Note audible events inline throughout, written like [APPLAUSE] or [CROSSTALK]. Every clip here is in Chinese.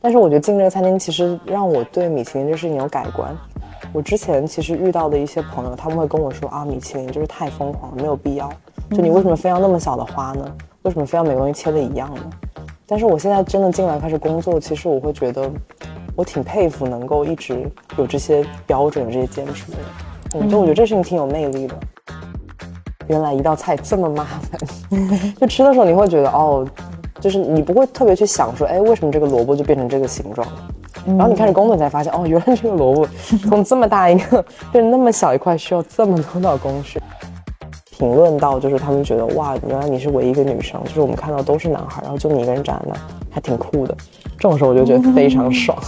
但是我觉得进这个餐厅其实让我对米其林这事情有改观。我之前其实遇到的一些朋友，他们会跟我说啊，米其林就是太疯狂了，没有必要。就你为什么非要那么小的花呢？为什么非要每个东西切的一样呢？但是我现在真的进来开始工作，其实我会觉得，我挺佩服能够一直有这些标准、这些坚持的人。嗯，就我觉得这事情挺有魅力的。原来一道菜这么麻烦，[LAUGHS] 就吃的时候你会觉得哦，就是你不会特别去想说，哎，为什么这个萝卜就变成这个形状了？然后你开始工作才发现，哦，[LAUGHS] 原来这个萝卜从这么大一个 [LAUGHS] 变成那么小一块，需要这么多道工序。评论到就是他们觉得哇，原来你是唯一一个女生，就是我们看到都是男孩，然后就你一个人站在那，还挺酷的。这种时候我就觉得非常爽。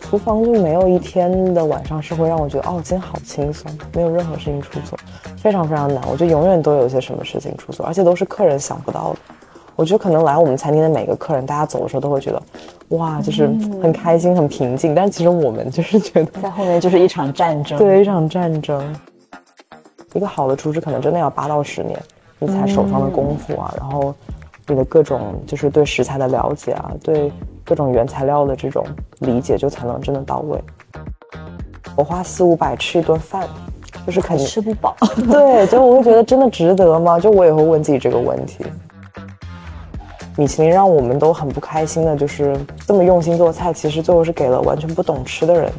厨房就没有一天的晚上是会让我觉得哦，今天好轻松，没有任何事情出错，非常非常难。我觉得永远都有一些什么事情出错，而且都是客人想不到的。我觉得可能来我们餐厅的每个客人，大家走的时候都会觉得，哇，就是很开心、很平静。但其实我们就是觉得，在后面就是一场战争，对，一场战争。一个好的厨师可能真的要八到十年，你才手上的功夫啊，然后你的各种就是对食材的了解啊，对各种原材料的这种理解，就才能真的到位。我花四五百吃一顿饭，就是肯定吃不饱。对，就我会觉得真的值得吗？就我也会问自己这个问题。米其林让我们都很不开心的，就是这么用心做菜，其实最后是给了完全不懂吃的人。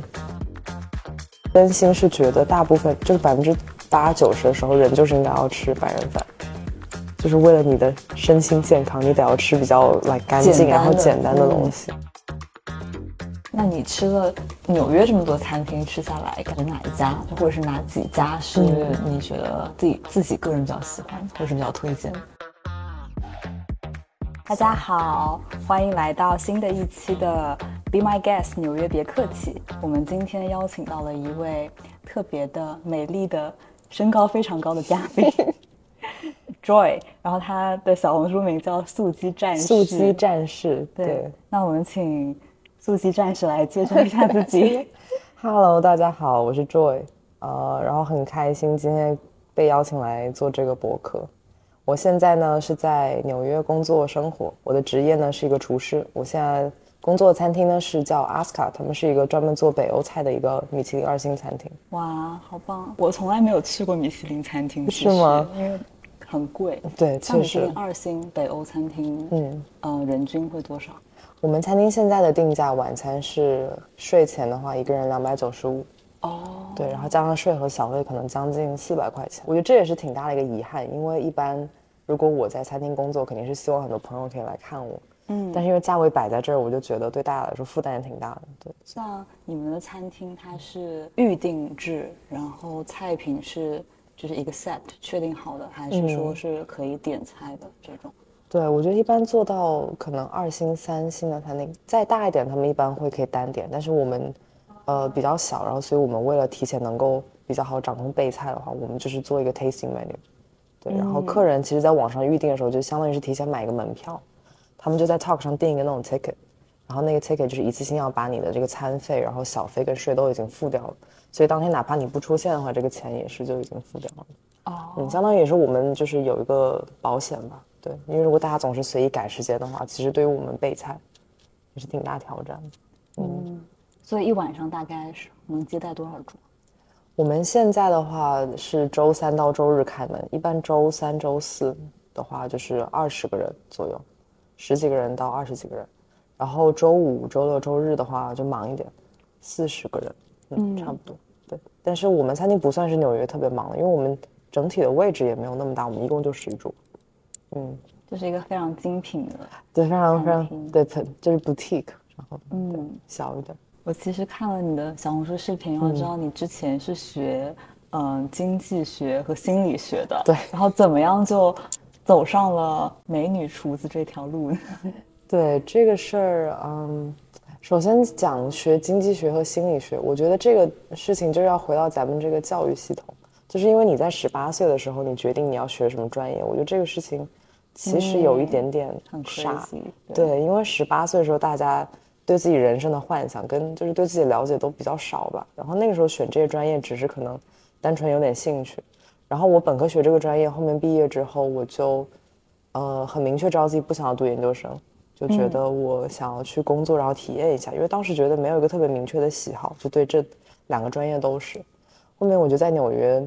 真心是觉得大部分就是百分之八九十的时候，人就是应该要吃白人饭，就是为了你的身心健康，你得要吃比较来干净然后简单的东西。那你吃了纽约这么多餐厅吃下来，感觉哪一家或者是哪几家是你觉得自己自己个人比较喜欢，或者是比较推荐？大家好，欢迎来到新的一期的 Be My Guest 纽约，别客气。我们今天邀请到了一位特别的、美丽的、身高非常高的嘉宾 Joy，然后他的小红书名叫素鸡战士。素鸡战士，对。那我们请素鸡战士来介绍一下自己。[LAUGHS] Hello，大家好，我是 Joy，呃，然后很开心今天被邀请来做这个博客。我现在呢是在纽约工作生活，我的职业呢是一个厨师。我现在工作的餐厅呢是叫 Aska，，他们是一个专门做北欧菜的一个米其林二星餐厅。哇，好棒！我从来没有去过米其林餐厅，是吗？因为很贵。对，确实。二星北欧餐厅，嗯，呃，人均会多少？我们餐厅现在的定价，晚餐是税前的话，一个人两百九十五。哦，对，然后加上税和小费，可能将近四百块钱。我觉得这也是挺大的一个遗憾，因为一般如果我在餐厅工作，肯定是希望很多朋友可以来看我。嗯，但是因为价位摆在这儿，我就觉得对大家来说负担也挺大的。对，像你们的餐厅，它是预定制，然后菜品是就是一个 set 确定好的，还是说是可以点菜的这种？对，我觉得一般做到可能二星、三星的餐厅，再大一点，他们一般会可以单点，但是我们。呃，比较小，然后所以我们为了提前能够比较好掌控备菜的话，我们就是做一个 tasting menu，对，然后客人其实在网上预定的时候，就相当于是提前买一个门票，他们就在 Talk 上订一个那种 ticket，然后那个 ticket 就是一次性要把你的这个餐费、然后小费跟税都已经付掉了，所以当天哪怕你不出现的话，这个钱也是就已经付掉了。哦，嗯，相当于也是我们就是有一个保险吧，对，因为如果大家总是随意改时间的话，其实对于我们备菜也是挺大挑战的，嗯。所以一晚上大概是能接待多少桌？我们现在的话是周三到周日开门，一般周三、周四的话就是二十个人左右，十几个人到二十几个人。然后周五、周六、周日的话就忙一点，四十个人，嗯，差不多。对，但是我们餐厅不算是纽约特别忙的，因为我们整体的位置也没有那么大，我们一共就十桌。嗯，这是一个非常精品的，对，非常非常对，就是 boutique，然后嗯，小一点。我其实看了你的小红书视频，我知道你之前是学嗯经济学和心理学的，对，然后怎么样就走上了美女厨子这条路呢？[LAUGHS] 对这个事儿，嗯，首先讲学经济学和心理学，我觉得这个事情就是要回到咱们这个教育系统，就是因为你在十八岁的时候你决定你要学什么专业，我觉得这个事情其实有一点点傻，对，因为十八岁的时候大家。对自己人生的幻想跟就是对自己了解都比较少吧，然后那个时候选这些专业只是可能单纯有点兴趣，然后我本科学这个专业，后面毕业之后我就呃，很明确知道自己不想要读研究生，就觉得我想要去工作，然后体验一下。因为当时觉得没有一个特别明确的喜好，就对这两个专业都是。后面我就在纽约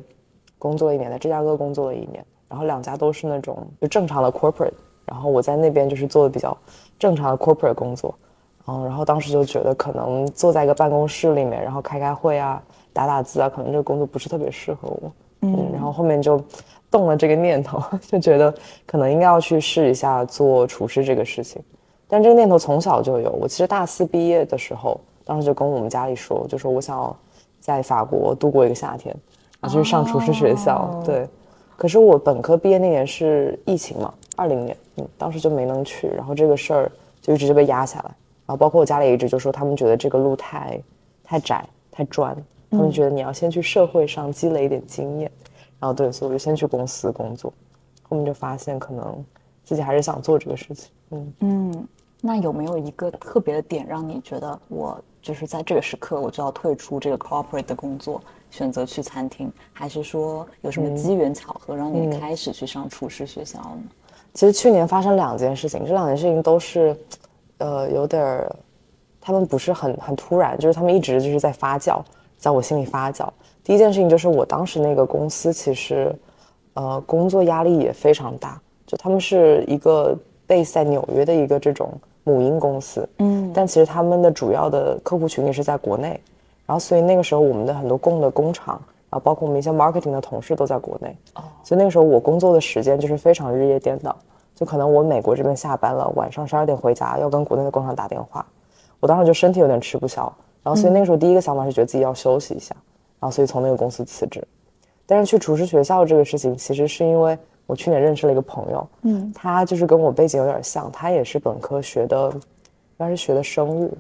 工作了一年，在芝加哥工作了一年，然后两家都是那种就正常的 corporate，然后我在那边就是做的比较正常的 corporate 工作，嗯，然后当时就觉得可能坐在一个办公室里面，然后开开会啊，打打字啊，可能这个工作不是特别适合我，嗯，然后后面就。动了这个念头，[LAUGHS] 就觉得可能应该要去试一下做厨师这个事情。但这个念头从小就有。我其实大四毕业的时候，当时就跟我们家里说，就说我想要在法国度过一个夏天，然后去上厨师学校。[LAUGHS] 对。可是我本科毕业那年是疫情嘛，二零年，嗯，当时就没能去。然后这个事儿就一直就被压下来。然后包括我家里一直就说，他们觉得这个路太太窄、太专，他们觉得你要先去社会上积累一点经验。然后对，所以我就先去公司工作，后面就发现可能自己还是想做这个事情。嗯嗯，那有没有一个特别的点让你觉得我就是在这个时刻我就要退出这个 corporate 的工作，选择去餐厅，还是说有什么机缘巧合让你开始去上厨师学校呢？其实去年发生两件事情，这两件事情都是，呃，有点儿，他们不是很很突然，就是他们一直就是在发酵，在我心里发酵。第一件事情就是我当时那个公司其实，呃，工作压力也非常大。就他们是一个 base 在纽约的一个这种母婴公司，嗯，但其实他们的主要的客户群体是在国内。然后所以那个时候我们的很多供的工厂，然后包括我们一些 marketing 的同事都在国内。哦，所以那个时候我工作的时间就是非常日夜颠倒。就可能我美国这边下班了，晚上十二点回家要跟国内的工厂打电话，我当时就身体有点吃不消。然后所以那个时候第一个想法是觉得自己要休息一下。然后，所以从那个公司辞职，但是去厨师学校这个事情，其实是因为我去年认识了一个朋友，嗯，他就是跟我背景有点像，他也是本科学的，应该是学的生物，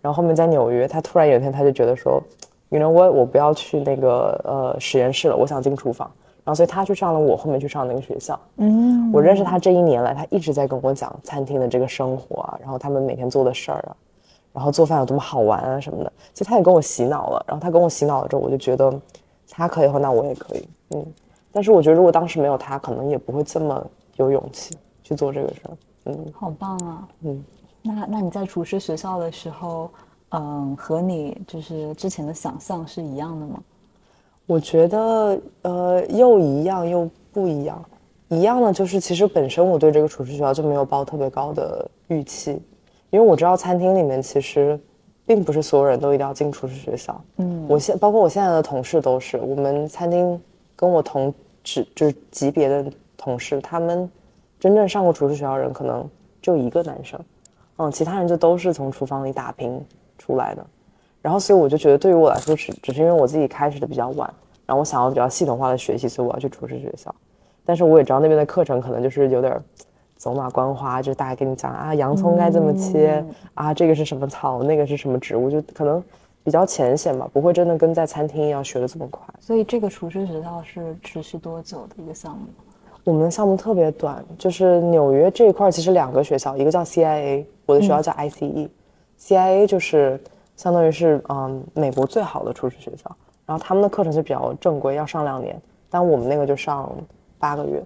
然后后面在纽约，他突然有一天他就觉得说，you know what，我不要去那个呃实验室了，我想进厨房，然后所以他去上了我后面去上那个学校，嗯，我认识他这一年来，他一直在跟我讲餐厅的这个生活啊，然后他们每天做的事儿啊。然后做饭有多么好玩啊什么的，其实他也跟我洗脑了。然后他跟我洗脑了之后，我就觉得他可以的话，那我也可以。嗯，但是我觉得如果当时没有他，可能也不会这么有勇气去做这个事儿。嗯，好棒啊。嗯，那那你在厨师学校的时候，嗯，和你就是之前的想象是一样的吗？我觉得呃，又一样又不一样。一样的就是，其实本身我对这个厨师学校就没有抱特别高的预期。因为我知道餐厅里面其实，并不是所有人都一定要进厨师学校。嗯，我现包括我现在的同事都是，我们餐厅跟我同职就是级别的同事，他们真正上过厨师学校的人可能就一个男生，嗯，其他人就都是从厨房里打拼出来的。然后所以我就觉得，对于我来说，只只是因为我自己开始的比较晚，然后我想要比较系统化的学习，所以我要去厨师学校。但是我也知道那边的课程可能就是有点。走马观花，就大概跟你讲啊，洋葱该怎么切啊，这个是什么草，那个是什么植物，就可能比较浅显吧，不会真的跟在餐厅一样学的这么快。所以这个厨师学校是持续多久的一个项目？我们的项目特别短，就是纽约这一块其实两个学校，一个叫 CIA，我的学校叫 ICE，CIA 就是相当于是嗯美国最好的厨师学校，然后他们的课程就比较正规，要上两年，但我们那个就上八个月。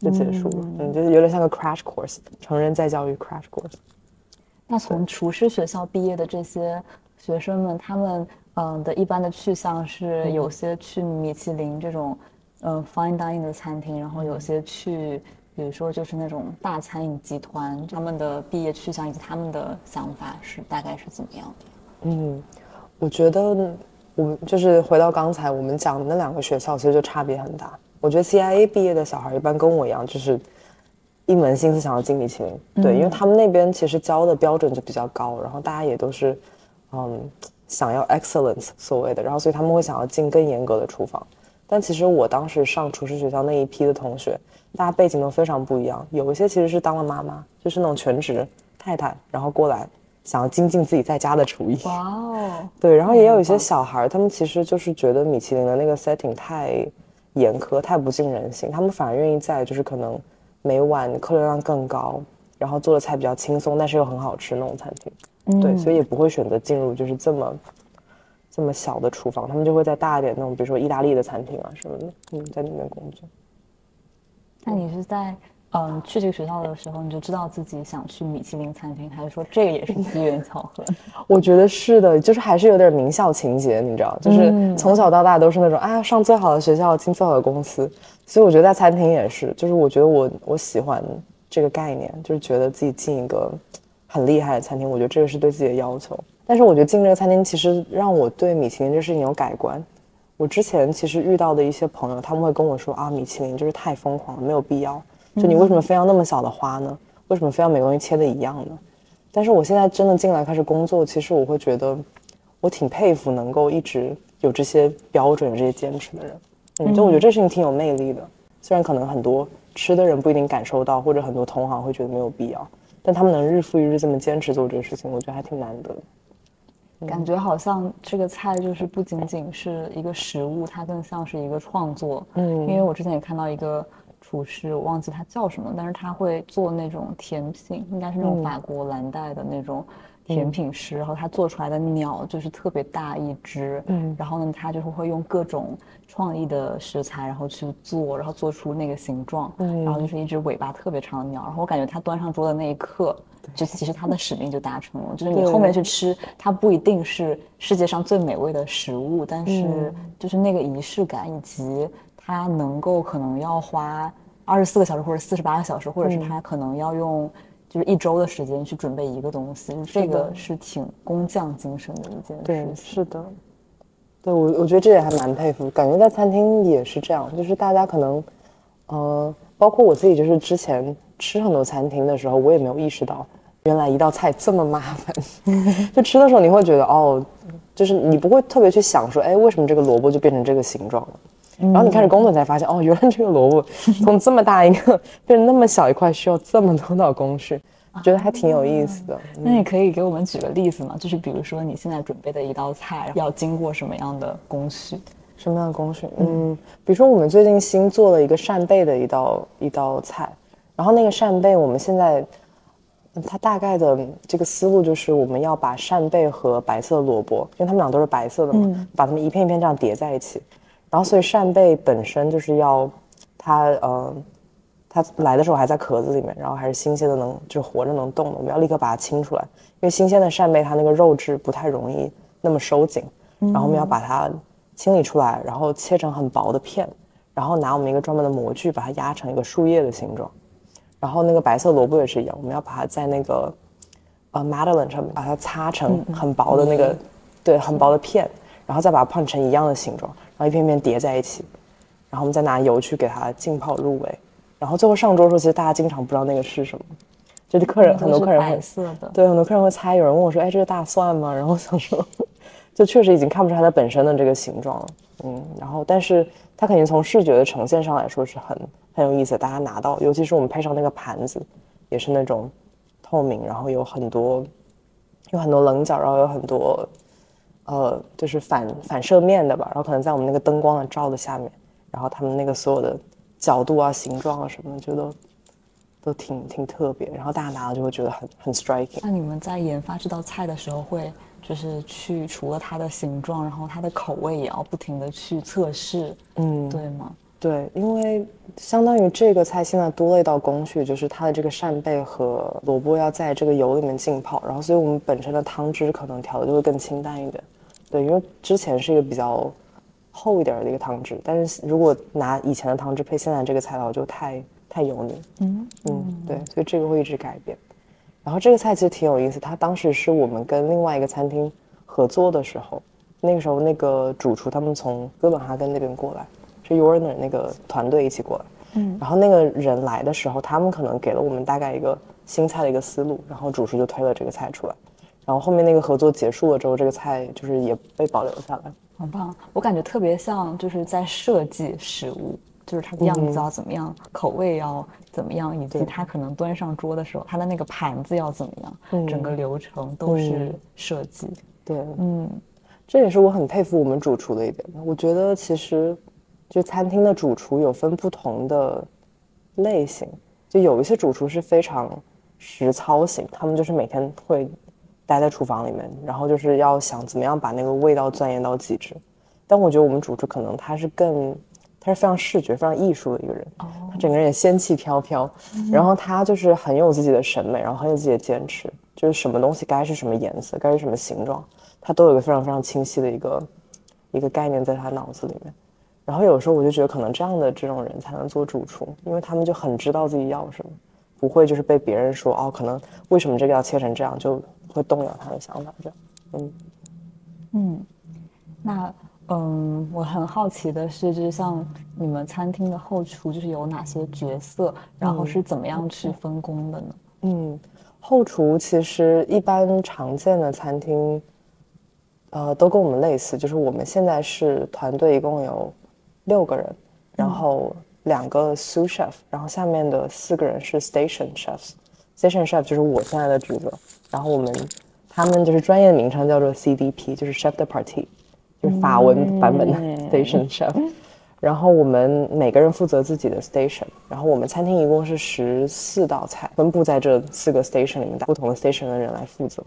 就结束了，嗯，就是有点像个 crash course，成人再教育 crash course。那从厨师学校毕业的这些学生们，他们嗯的一般的去向是，有些去米其林这种嗯 fine dining 的餐厅，然后有些去，比如说就是那种大餐饮集团，他们的毕业去向以及他们的想法是大概是怎么样的？嗯，我觉得我们就是回到刚才我们讲的那两个学校，其实就差别很大。我觉得 CIA 毕业的小孩一般跟我一样，就是一门心思想要进米其林。对，因为他们那边其实教的标准就比较高，然后大家也都是，嗯，想要 excellence 所谓的，然后所以他们会想要进更严格的厨房。但其实我当时上厨师学校那一批的同学，大家背景都非常不一样。有一些其实是当了妈妈，就是那种全职太太，然后过来想要精进自己在家的厨艺。哇哦！[LAUGHS] 对，然后也有一些小孩，他们其实就是觉得米其林的那个 setting 太。严苛太不近人性，他们反而愿意在就是可能每晚客流量更高，然后做的菜比较轻松，但是又很好吃那种餐厅，对，所以也不会选择进入就是这么这么小的厨房，他们就会在大一点那种，比如说意大利的餐厅啊什么的，嗯，在里面工作。那你是在嗯，去这个学校的时候，你就知道自己想去米其林餐厅，还是说这个也是机缘巧合？[LAUGHS] 我觉得是的，就是还是有点名校情节，你知道，就是从小到大都是那种啊，上最好的学校，进最好的公司，所以我觉得在餐厅也是，就是我觉得我我喜欢这个概念，就是觉得自己进一个很厉害的餐厅，我觉得这个是对自己的要求。但是我觉得进这个餐厅其实让我对米其林这事情有改观。我之前其实遇到的一些朋友，他们会跟我说啊，米其林就是太疯狂了，没有必要。就你为什么非要那么小的花呢？为什么非要每个东西切的一样呢？但是我现在真的进来开始工作，其实我会觉得，我挺佩服能够一直有这些标准、这些坚持的人。嗯，就我觉得这事情挺有魅力的。虽然可能很多吃的人不一定感受到，或者很多同行会觉得没有必要，但他们能日复一日这么坚持做这个事情，我觉得还挺难得的。感觉好像这个菜就是不仅仅是一个食物，它更像是一个创作。嗯，因为我之前也看到一个厨师，我忘记他叫什么，但是他会做那种甜品，应该是那种法国蓝带的那种甜品师。然后他做出来的鸟就是特别大一只，嗯，然后呢，他就是会用各种创意的食材，然后去做，然后做出那个形状，嗯，然后就是一只尾巴特别长的鸟。然后我感觉他端上桌的那一刻。就其实他的使命就达成了，就是你后面去吃，它不一定是世界上最美味的食物，但是就是那个仪式感，以及他能够可能要花二十四个小时或者四十八个小时，或者是他可能要用就是一周的时间去准备一个东西，这个是挺工匠精神的一件事。对，是的，对我我觉得这也还蛮佩服，感觉在餐厅也是这样，就是大家可能，呃，包括我自己，就是之前。吃很多餐厅的时候，我也没有意识到，原来一道菜这么麻烦。[LAUGHS] 就吃的时候，你会觉得哦，就是你不会特别去想说，哎，为什么这个萝卜就变成这个形状了？然后你开始工作才发现，哦，原来这个萝卜 [LAUGHS] 从这么大一个变成那么小一块，需要这么多道工序，觉得还挺有意思的。那你可以给我们举个例子吗？就是比如说你现在准备的一道菜要经过什么样的工序？什么样的工序？嗯，比如说我们最近新做了一个扇贝的一道一道菜。然后那个扇贝，我们现在，它大概的这个思路就是，我们要把扇贝和白色萝卜，因为它们俩都是白色的嘛，把它们一片一片这样叠在一起。然后，所以扇贝本身就是要它，呃，它来的时候还在壳子里面，然后还是新鲜的，能就是活着能动的，我们要立刻把它清出来，因为新鲜的扇贝它那个肉质不太容易那么收紧。然后我们要把它清理出来，然后切成很薄的片，然后拿我们一个专门的模具把它压成一个树叶的形状。然后那个白色萝卜也是一样，我们要把它在那个呃 madeleine 上面把它擦成很薄的那个，对，很薄的片，然后再把它碰成一样的形状，然后一片片叠在一起，然后我们再拿油去给它浸泡入味，然后最后上桌的时候，其实大家经常不知道那个是什么，就是客人很多客人会，对，很多客人会猜，有人问我说，哎，这是大蒜吗？然后想说，就确实已经看不出它的本身的这个形状了，嗯，然后但是它肯定从视觉的呈现上来说是很。很有意思，大家拿到，尤其是我们配上那个盘子，也是那种透明，然后有很多有很多棱角，然后有很多呃，就是反反射面的吧，然后可能在我们那个灯光的照的下面，然后他们那个所有的角度啊、形状啊什么的，就都都挺挺特别，然后大家拿了就会觉得很很 striking。那你们在研发这道菜的时候，会就是去除了它的形状，然后它的口味也要不停的去测试，嗯，对吗？对，因为相当于这个菜现在多了一道工序，就是它的这个扇贝和萝卜要在这个油里面浸泡，然后所以我们本身的汤汁可能调的就会更清淡一点。对，因为之前是一个比较厚一点的一个汤汁，但是如果拿以前的汤汁配现在这个菜的话，就太太油腻。嗯嗯，对，所以这个会一直改变。然后这个菜其实挺有意思，它当时是我们跟另外一个餐厅合作的时候，那个时候那个主厨他们从哥本哈根那边过来。是 Urner 那个团队一起过来，嗯，然后那个人来的时候，他们可能给了我们大概一个新菜的一个思路，然后主厨就推了这个菜出来，然后后面那个合作结束了之后，这个菜就是也被保留下来，很棒。我感觉特别像就是在设计食物，就是它的样子要怎么样，口味要怎么样，以及它可能端上桌的时候，它的那个盘子要怎么样，整个流程都是设计。对，嗯，这也是我很佩服我们主厨的一点。我觉得其实。就餐厅的主厨有分不同的类型，就有一些主厨是非常实操型，他们就是每天会待在厨房里面，然后就是要想怎么样把那个味道钻研到极致。但我觉得我们主厨可能他是更，他是非常视觉、非常艺术的一个人。哦，他整个人也仙气飘飘，然后他就是很有自己的审美，然后很有自己的坚持，就是什么东西该是什么颜色，该是什么形状，他都有一个非常非常清晰的一个一个概念在他脑子里面。然后有时候我就觉得，可能这样的这种人才能做主厨，因为他们就很知道自己要什么，不会就是被别人说哦，可能为什么这个要切成这样，就会动摇他的想法。这样，嗯嗯，那。嗯，我很好奇的是，就是像你们餐厅的后厨，就是有哪些角色，然后是怎么样去分工的呢？嗯，后厨其实一般常见的餐厅，呃，都跟我们类似，就是我们现在是团队一共有六个人，然后两个 sous chef，然后下面的四个人是 station chefs。station chef 就是我现在的职责，然后我们他们就是专业的名称叫做 CDP，就是 chef de partie。法文版本的 station chef，然后我们每个人负责自己的 station，然后我们餐厅一共是十四道菜，分布在这四个 station 里面，不同的 station 的人来负责。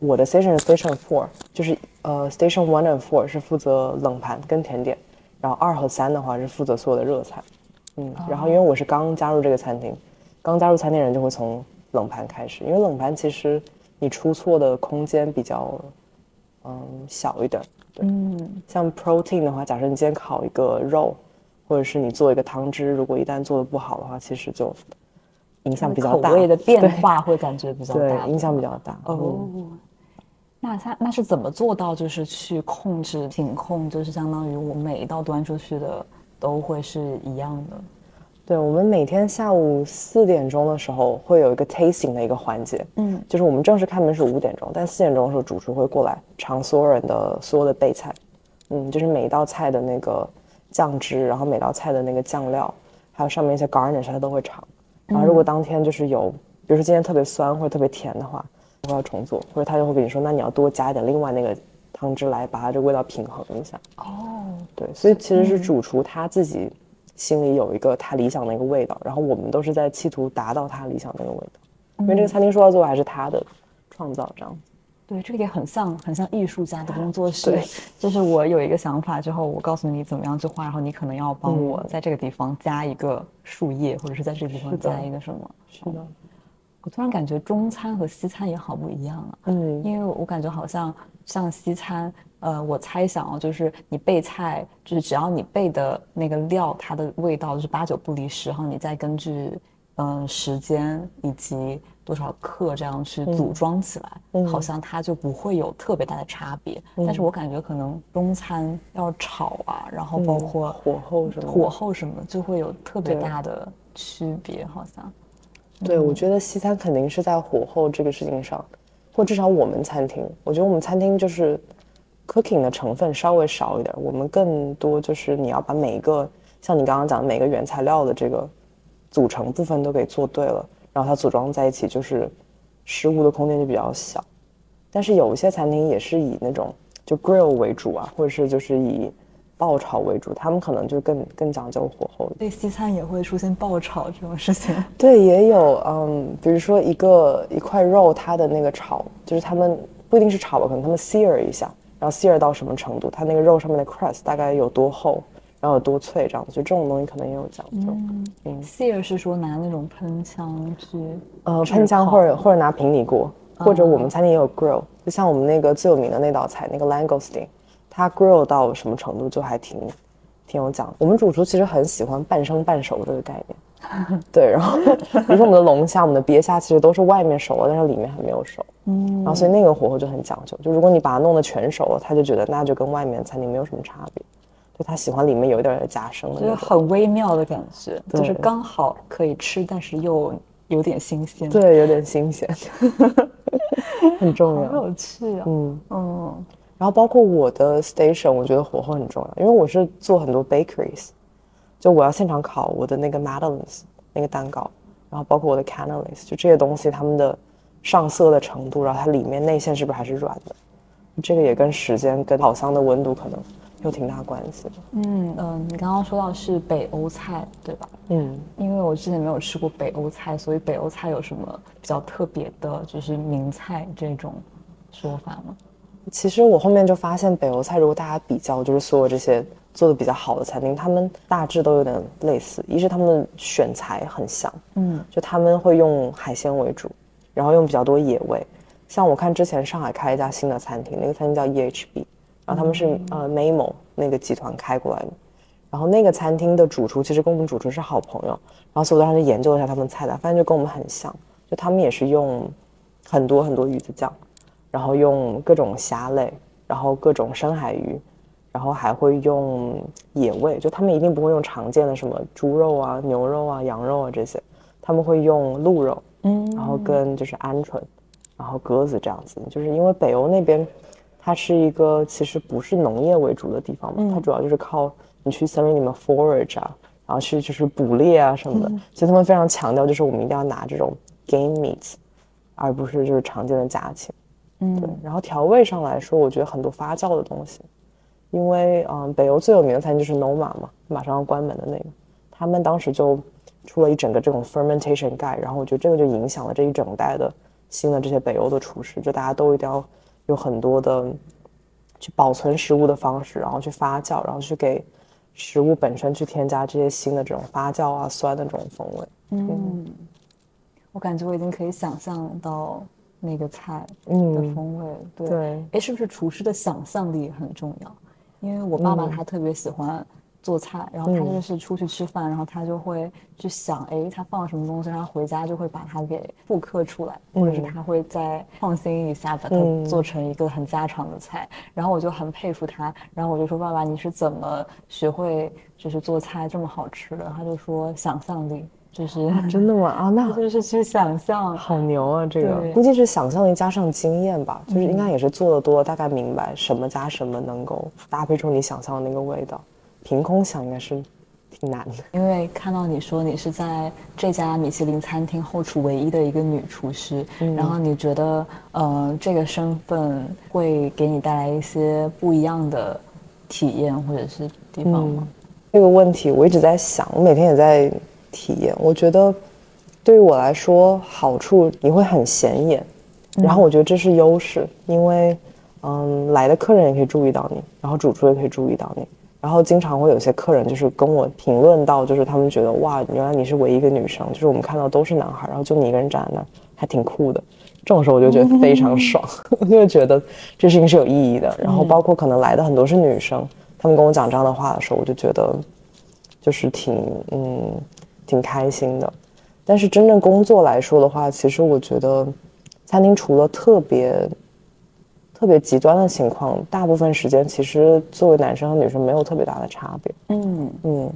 我的 station 是 station four，就是呃 station one and four 是负责冷盘跟甜点，然后二和三的话是负责所有的热菜。嗯，然后因为我是刚加入这个餐厅，刚加入餐厅人就会从冷盘开始，因为冷盘其实你出错的空间比较嗯小一点。嗯，像 protein 的话，假设你今天烤一个肉，或者是你做一个汤汁，如果一旦做的不好的话，其实就影响比较大，口味的变化会感觉比较大，影响比较大。哦，那他那是怎么做到，就是去控制品控，就是相当于我每一道端出去的都会是一样的。对我们每天下午四点钟的时候会有一个 tasting 的一个环节，嗯，就是我们正式开门是五点钟，但四点钟的时候主厨会过来尝所有人的所有的备菜，嗯，就是每一道菜的那个酱汁，然后每道菜的那个酱料，还有上面一些 garnish 他都会尝。然后如果当天就是有，比如说今天特别酸或者特别甜的话，我要重做，或者他就会跟你说，那你要多加一点另外那个汤汁来把它这味道平衡一下。哦，对，所以其实是主厨他自己。心里有一个他理想的一个味道，然后我们都是在企图达到他理想那个味道，因为这个餐厅说到最后还是他的创造，这样子。对，这个也很像很像艺术家的工作室。对，[LAUGHS] 就是我有一个想法之后，我告诉你怎么样去画，然后你可能要帮我在这个地方加一个树叶，或者是在这个地方加一个什么。是的。我突然感觉中餐和西餐也好不一样啊。嗯。因为我感觉好像像西餐。呃，我猜想哦，就是你备菜，就是只要你备的那个料，它的味道就是八九不离十，然后你再根据嗯时间以及多少克这样去组装起来，好像它就不会有特别大的差别。但是我感觉可能中餐要炒啊，然后包括火候什么，火候什么就会有特别大的区别，好像。对，我觉得西餐肯定是在火候这个事情上，或至少我们餐厅，我觉得我们餐厅就是。cooking 的成分稍微少一点，我们更多就是你要把每一个像你刚刚讲的每个原材料的这个组成部分都给做对了，然后它组装在一起就是食物的空间就比较小。但是有一些餐厅也是以那种就 grill 为主啊，或者是就是以爆炒为主，他们可能就更更讲究火候。对，西餐也会出现爆炒这种事情。[LAUGHS] 对，也有，嗯，比如说一个一块肉，它的那个炒就是他们不一定是炒吧，可能他们 sear 一下。然后 sear 到什么程度，它那个肉上面的 crust 大概有多厚，然后有多脆，这样子，就这种东西可能也有讲究。嗯，sear 是说拿那种喷枪去，呃，喷枪或者或者拿平底锅，或者我们餐厅也有 grill，就像我们那个最有名的那道菜那个 langoustine，它 grill 到什么程度就还挺挺有讲。我们主厨其实很喜欢半生半熟这个概念。[LAUGHS] 对，然后比如说我们的龙虾、我们的鳖虾，其实都是外面熟了，但是里面还没有熟。嗯，然后所以那个火候就很讲究。就如果你把它弄得全熟了，他就觉得那就跟外面餐厅没有什么差别。就他喜欢里面有一点点夹生的，就是很微妙的感觉，就是刚好可以吃，但是又有点新鲜。对，有点新鲜，[LAUGHS] 很重要。好有趣啊！嗯嗯。然后包括我的 station，我觉得火候很重要，因为我是做很多 bakeries。就我要现场烤我的那个 madeleines 那个蛋糕，然后包括我的 cannellis，就这些东西，它们的上色的程度，然后它里面内馅是不是还是软的，这个也跟时间跟烤箱的温度可能有挺大关系的。嗯嗯，你刚刚说到是北欧菜对吧？嗯，因为我之前没有吃过北欧菜，所以北欧菜有什么比较特别的，就是名菜这种说法吗？其实我后面就发现，北欧菜如果大家比较，就是所有这些。做的比较好的餐厅，他们大致都有点类似。一是他们的选材很像，嗯，就他们会用海鲜为主，然后用比较多野味。像我看之前上海开一家新的餐厅，那个餐厅叫 EHB，然后他们是呃 Mamo 那个集团开过来的。然后那个餐厅的主厨其实跟我们主厨是好朋友，然后所以我当时研究了一下他们菜单，发现就跟我们很像，就他们也是用很多很多鱼子酱，然后用各种虾类，然后各种深海鱼，然后还会用野味，就他们一定不会用常见的什么猪肉啊、牛肉啊、羊肉啊这些，他们会用鹿肉，嗯，然后跟就是鹌鹑，然后鸽子这样子，就是因为北欧那边它是一个其实不是农业为主的地方嘛，它主要就是靠。你去森林里面 forage 啊，然后去就是捕猎啊什么的，所以他们非常强调，就是我们一定要拿这种 game meat，而不是就是常见的家禽。嗯，对。然后调味上来说，我觉得很多发酵的东西，因为嗯，北欧最有名的餐厅就是 Noma 嘛，马上要关门的那个，他们当时就出了一整个这种 fermentation guide，然后我觉得这个就影响了这一整代的新的这些北欧的厨师，就大家都一定要有很多的去保存食物的方式，然后去发酵，然后去给。食物本身去添加这些新的这种发酵啊酸的这种风味，嗯，我感觉我已经可以想象到那个菜的风味，对，哎，是不是厨师的想象力很重要？因为我爸爸他特别喜欢。做菜，然后他就是出去吃饭，然后他就会去想，哎，他放了什么东西，然后回家就会把它给复刻出来，或者是他会再创新一下，把它做成一个很家常的菜。然后我就很佩服他，然后我就说，爸爸，你是怎么学会就是做菜这么好吃的？他就说，想象力，就是真的吗？啊，那 [LAUGHS] 就是去想象，好牛啊！这个估计是想象力加上经验吧，就是应该也是做的多，大概明白什么加什么能够搭配出你想象的那个味道。凭空想应该是挺难的，因为看到你说你是在这家米其林餐厅后厨唯一的一个女厨师，然后你觉得呃这个身份会给你带来一些不一样的体验或者是地方吗？这个问题我一直在想，我每天也在体验。我觉得对于我来说，好处你会很显眼，然后我觉得这是优势，因为嗯来的客人也可以注意到你，然后主厨也可以注意到你。然后经常会有些客人就是跟我评论到，就是他们觉得哇，原来你是唯一一个女生，就是我们看到都是男孩，然后就你一个人站在那儿，还挺酷的。这种时候我就觉得非常爽，[LAUGHS] 我就觉得这事情是有意义的。然后包括可能来的很多是女生，他们跟我讲这样的话的时候，我就觉得就是挺嗯挺开心的。但是真正工作来说的话，其实我觉得餐厅除了特别。特别极端的情况，大部分时间其实作为男生和女生没有特别大的差别。嗯嗯，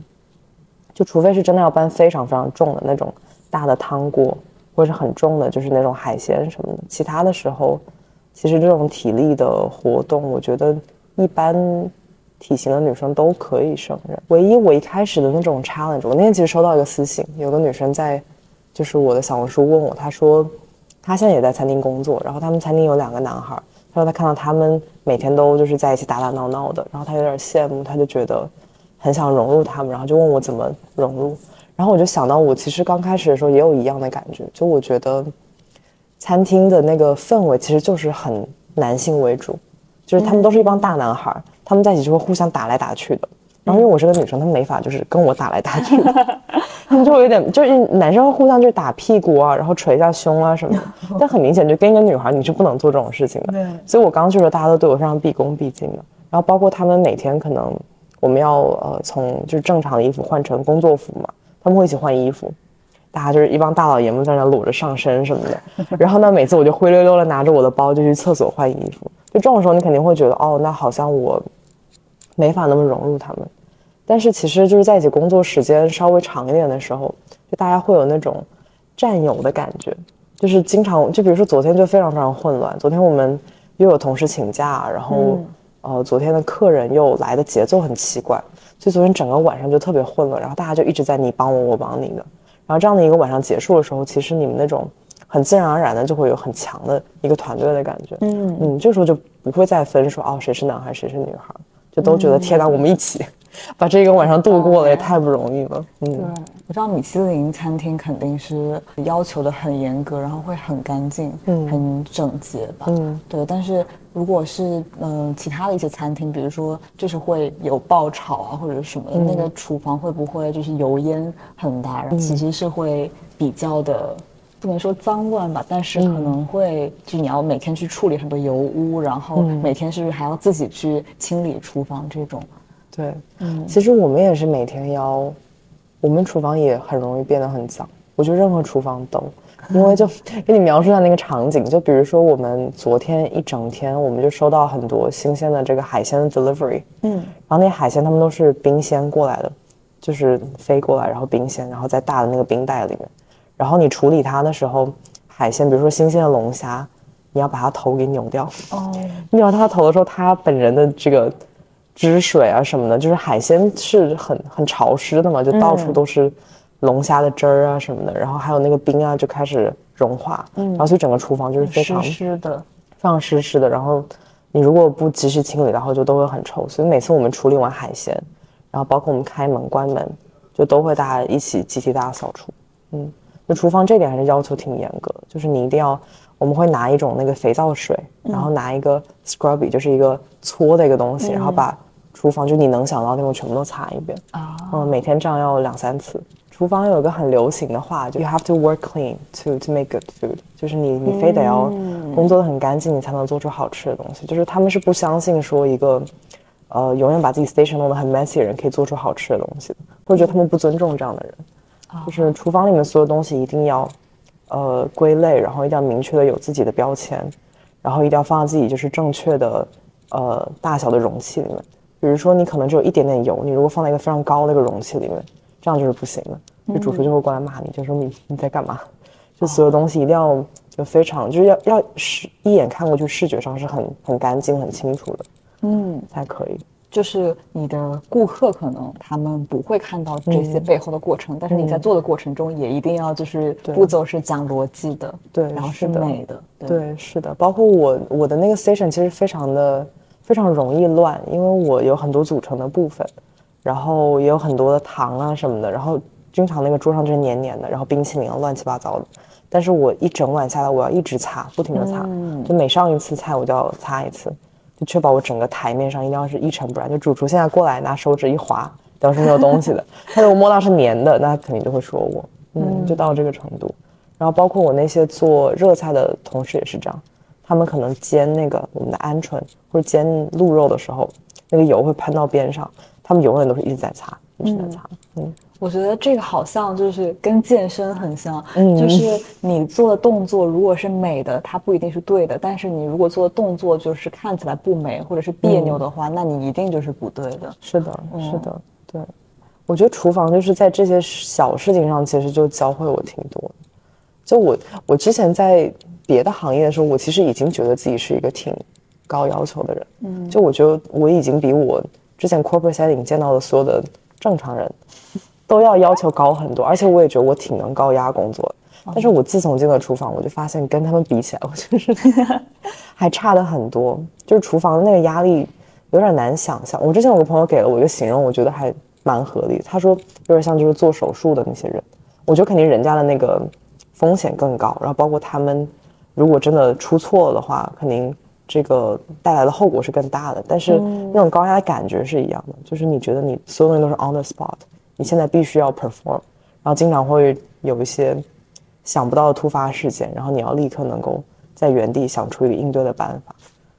就除非是真的要搬非常非常重的那种大的汤锅，或者是很重的，就是那种海鲜什么的。其他的时候，其实这种体力的活动，我觉得一般体型的女生都可以胜任。唯一我一开始的那种 challenge，我那天其实收到一个私信，有个女生在就是我的小红书问我，她说她现在也在餐厅工作，然后他们餐厅有两个男孩。她说她看到他们每天都就是在一起打打闹闹的，然后她有点羡慕，她就觉得很想融入他们，然后就问我怎么融入。然后我就想到我其实刚开始的时候也有一样的感觉，就我觉得餐厅的那个氛围其实就是很男性为主，就是他们都是一帮大男孩，他们在一起就会互相打来打去的。然后因为我是个女生，他们没法就是跟我打来打去，[LAUGHS] 他们就会有点就是男生会互相就是打屁股啊，然后捶一下胸啊什么的。[LAUGHS] 但很明显，就跟一个女孩你是不能做这种事情的。对。所以我刚去的时候，大家都对我非常毕恭毕敬的。然后包括他们每天可能我们要呃从就是正常的衣服换成工作服嘛，他们会一起换衣服，大家就是一帮大老爷们在那裸着上身什么的。[LAUGHS] 然后呢，每次我就灰溜溜的拿着我的包就去厕所换衣服。就这种时候，你肯定会觉得哦，那好像我。没法那么融入他们，但是其实就是在一起工作时间稍微长一点的时候，就大家会有那种战友的感觉，就是经常就比如说昨天就非常非常混乱，昨天我们又有同事请假，然后呃昨天的客人又来的节奏很奇怪，所以昨天整个晚上就特别混乱，然后大家就一直在你帮我我帮你的，然后这样的一个晚上结束的时候，其实你们那种很自然而然的就会有很强的一个团队的感觉，嗯。嗯，这时候就不会再分说哦谁是男孩谁是女孩。就都觉得天哪，我们一起，[LAUGHS] 把这个晚上度过了，也太不容易了。嗯对，我知道米其林餐厅肯定是要求的很严格，然后会很干净，嗯很整洁吧。嗯，对。但是如果是嗯、其他的一些餐厅，比如说就是会有爆炒啊或者什么的，那个厨房会不会就是油烟很大，然后其实是会比较的。不能说脏乱吧，但是可能会，就你要每天去处理很多油污，然后每天是不是还要自己去清理厨房这种？对，嗯，其实我们也是每天要，我们厨房也很容易变得很脏。我觉得任何厨房都，因为就 [LAUGHS] 给你描述一下那个场景，就比如说我们昨天一整天，我们就收到很多新鲜的这个海鲜的 delivery，嗯，然后那些海鲜他们都是冰鲜过来的，就是飞过来，然后冰鲜，然后在大的那个冰袋里面，然后你处理它的时候，海鲜比如说新鲜的龙虾，你要把它头给扭掉，哦，[LAUGHS] 扭到它头的时候，它本人的这个汁水啊什么的，就是海鲜是很很潮湿的嘛，就到处都是龙虾的汁儿啊什么的，然后还有那个冰啊就开始融化，嗯。然后所以整个厨房就是非常湿的，非常湿湿的，然后你如果不及时清理，然后就都会很臭。所以每次我们处理完海鲜，然后包括我们开门关门，就都会大家一起集体大扫除。嗯，就厨房这点还是要求挺严格的，就是你一定要，我们会拿一种那个肥皂水，然后拿一个 scrubby，就是一个搓的一个东西，然后把厨房就你能想到的地方全部都擦一遍。啊，嗯，每天这样要两三次。厨房有一个很流行的话，就 you have to work clean to to make good food，就是你你非得要工作的很干净，你才能做出好吃的东西。就是他们是不相信说一个，呃，永远把自己 station 弄得很 messy 的人可以做出好吃的东西的，或者觉得他们不尊重这样的人。就是厨房里面所有东西一定要，呃，归类，然后一定要明确的有自己的标签，然后一定要放在自己就是正确的，呃，大小的容器里面。比如说你可能只有一点点油，你如果放在一个非常高的一个容器里面，这样就是不行的。就主厨就会过来骂你，就说你你在干嘛？就所有东西一定要就非常就是要要视一眼看过去视觉上是很很干净很清楚的嗯，才可以。就是你的顾客可能他们不会看到这些背后的过程，但是你在做的过程中也一定要就是步骤是讲逻辑的，对然后是美的，对，对，是的，包括我我的那个 station 其实非常的非常容易乱，因为我有很多组成的部分，然后也有很多的糖啊什么的，然后经常那个桌上就是黏黏的，然后冰淇淋啊乱七八糟的。但是我一整晚下来，我要一直擦，不停的擦，就每上一次菜我就要擦一次，就确保我整个台面上一定要是一尘不染。就主厨现在过来拿手指一划，要是没有东西的，[LAUGHS] 他如果摸到是黏的，那他肯定就会说我，嗯，就到这个程度。然后包括我那些做热菜的同事也是这样，他们可能煎那个我们的鹌鹑或者煎鹿肉的时候，那个油会喷到边上，他们永远都是一直在擦，一直在擦。嗯，我觉得这个好像就是跟健身很像，嗯就是你做的动作如果是美的，它不一定是对的，但是你如果做的动作就是看起来不美或者是别扭的话，那你一定就是不对的。是的，是的，对。我觉得厨房就是在这些小事情上，其实就教会我挺多的。就我，我之前在别的行业的时候，我其实已经觉得自己是一个挺高要求的人。嗯，就我觉得我已经比我之前 corporate setting 见到的所有的正常人都要要求高很多，而且我也觉得我挺能高压工作的。但是我自从进了厨房，我就发现跟他们比起来，我就是 [LAUGHS] 还差的很多。就是厨房的那个压力有点难想象。我之前有个朋友给了我一个形容，我觉得还蛮合理的。他说有点像就是做手术的那些人，我觉得肯定人家的那个风险更高，然后包括他们如果真的出错了的话，肯定这个带来的后果是更大的。但是那种高压的感觉是一样的，就是你觉得你所有东西都是 on the spot，你现在必须要 perform，然后经常会有一些想不到的突发事件，然后你要立刻能够在原地想出一个应对的办法，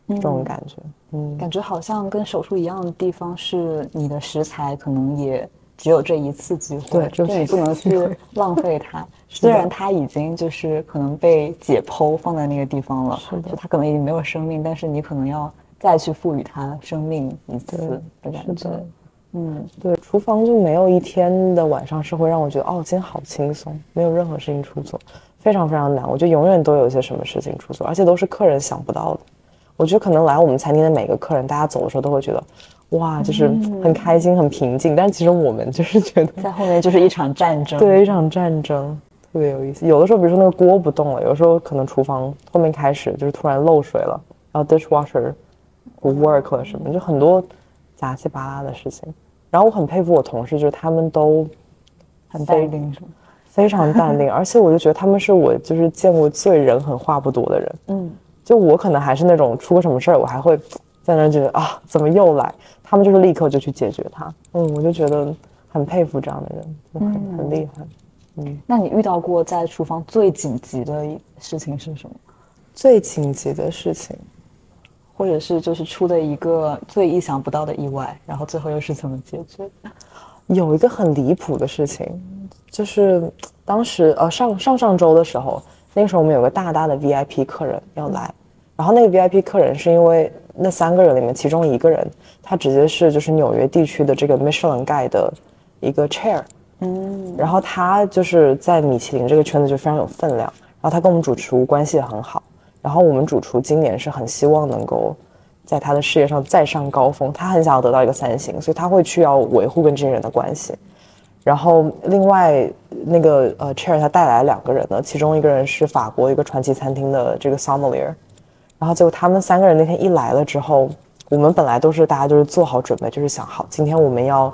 这种感觉。嗯，感觉好像跟手术一样的地方是，你的食材可能也只有这一次机会，对就你不能去浪费它。[LAUGHS] 虽然它已经就是可能被解剖放在那个地方了，是的就它可能已经没有生命，但是你可能要再去赋予它生命一次的感觉。嗯，对，厨房就没有一天的晚上是会让我觉得哦，今天好轻松，没有任何事情出错，非常非常难。我觉得永远都有一些什么事情出错，而且都是客人想不到的。我觉得可能来我们餐厅的每个客人，大家走的时候都会觉得，哇，就是很开心、很平静。但其实我们就是觉得，在后面就是一场战争。对，一场战争，特别有意思。有的时候，比如说那个锅不动了，有时候可能厨房后面开始就是突然漏水了，然后 dishwasher 不 work 了什么，就很多杂七八拉的事情。然后我很佩服我同事，就是他们都很淡定，是吗？非常淡定，而且我就觉得他们是我就是见过最人狠话不多的人。嗯，就我可能还是那种出个什么事儿，我还会在那觉得啊，怎么又来？他们就是立刻就去解决它。嗯，我就觉得很佩服这样的人，就很很厉害。嗯，那你遇到过在厨房最紧急的事情是什么？最紧急的事情，或者是就是出的一个最意想不到的意外，然后最后又是怎么解决？有一个很离谱的事情。就是当时呃上上上周的时候，那个时候我们有个大大的 VIP 客人要来，然后那个 VIP 客人是因为那三个人里面其中一个人，他直接是就是纽约地区的这个 Michelin 盖的一个 chair，嗯，然后他就是在米其林这个圈子就非常有分量，然后他跟我们主厨关系也很好，然后我们主厨今年是很希望能够在他的事业上再上高峰，他很想要得到一个三星，所以他会去要维护跟这些人的关系。然后另外那个呃，chair 他带来两个人呢，其中一个人是法国一个传奇餐厅的这个 sommelier，然后结果他们三个人那天一来了之后，我们本来都是大家就是做好准备，就是想好今天我们要，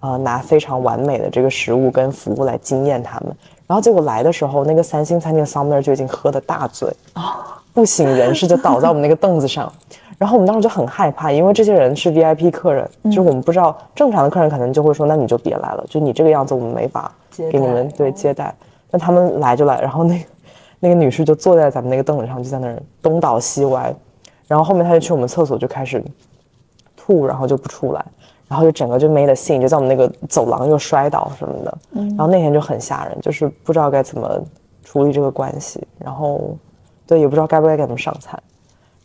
呃，拿非常完美的这个食物跟服务来惊艳他们，然后结果来的时候，那个三星餐厅的 sommelier 就已经喝的大醉，不省人事就倒在我们那个凳子上。[LAUGHS] 然后我们当时就很害怕，因为这些人是 VIP 客人，就是我们不知道正常的客人可能就会说，那你就别来了，就你这个样子我们没法给你们对接待。那他们来就来，然后那个 [LAUGHS] 那个女士就坐在咱们那个凳子上，就在那儿东倒西歪，然后后面她就去我们厕所就开始吐，然后就不出来，然后就整个就没了信，就在我们那个走廊又摔倒什么的。然后那天就很吓人，就是不知道该怎么处理这个关系，然后对也不知道该不该给他们上菜。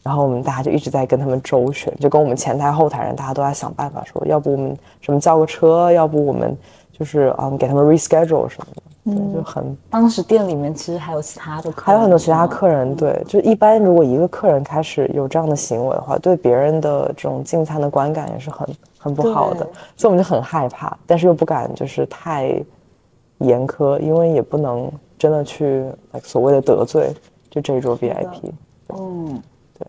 然后我们大家就一直在跟他们周旋，就跟我们前台后台人，大家都在想办法，说要不我们什么叫个车，要不我们就是嗯给他们 reschedule 什么的，嗯，就很。当时店里面其实还有其他的客人，还有很多其他客人，对，就一般如果一个客人开始有这样的行为的话，对别人的这种进餐的观感也是很很不好的，所以我们就很害怕，但是又不敢就是太严苛，因为也不能真的去所谓的得罪就这一桌 VIP，嗯。对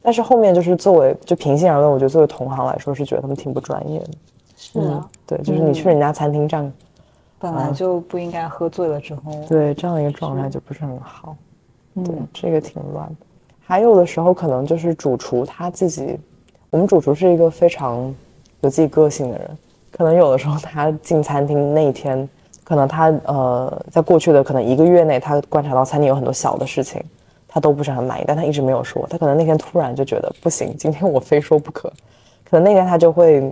但是后面就是作为就平心而论，我觉得作为同行来说是觉得他们挺不专业的。是啊，对，就是你去人家餐厅这样，本来就不应该喝醉了之后，对这样一个状态就不是很好。对，这个挺乱的。还有的时候可能就是主厨他自己，我们主厨是一个非常有自己个性的人，可能有的时候他进餐厅那一天，可能他呃在过去的可能一个月内，他观察到餐厅有很多小的事情。他都不是很满意，但他一直没有说。他可能那天突然就觉得不行，今天我非说不可。可能那天他就会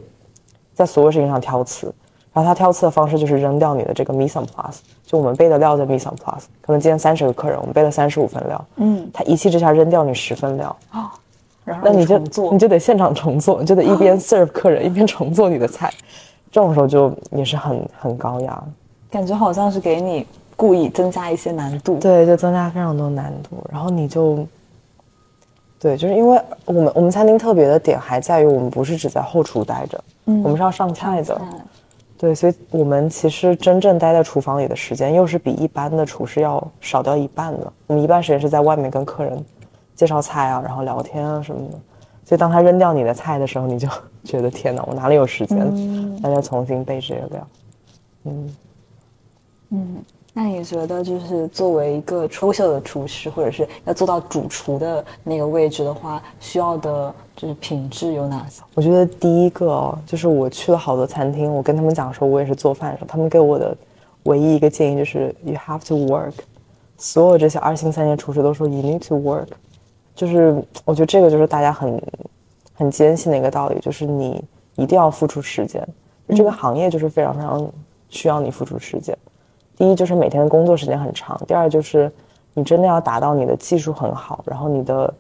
在所有事情上挑刺，然后他挑刺的方式就是扔掉你的这个 mise en place。就我们备的料在 mise en place，可能今天三十个客人，我们备了三十五份料。嗯，他一气之下扔掉你十份料。哦，然后那你就，你就得现场重做，你就得一边 [LAUGHS] serve 客人一边重做你的菜。这种时候就也是很很高压，感觉好像是给你。故意增加一些难度，对，就增加非常多难度。然后你就，对，就是因为我们我们餐厅特别的点还在于我们不是只在后厨待着，嗯，我们是要上菜的，对，所以我们其实真正待在厨房里的时间又是比一般的厨师要少掉一半的。我们一半时间是在外面跟客人介绍菜啊，然后聊天啊什么的。所以当他扔掉你的菜的时候，你就 [LAUGHS] 觉得天哪，我哪里有时间那就重新备这个料？嗯嗯。那你觉得，就是作为一个优秀的厨师，或者是要做到主厨的那个位置的话，需要的就是品质有哪些？我觉得第一个哦，就是我去了好多餐厅，我跟他们讲说，我也是做饭的时候，他们给我的唯一一个建议就是 you have to work。所有这些二星三星厨师都说 you need to work。就是我觉得这个就是大家很很坚信的一个道理，就是你一定要付出时间。这个行业就是非常非常需要你付出时间。第一就是每天的工作时间很长，第二就是你真的要达到你的技术很好，然后你的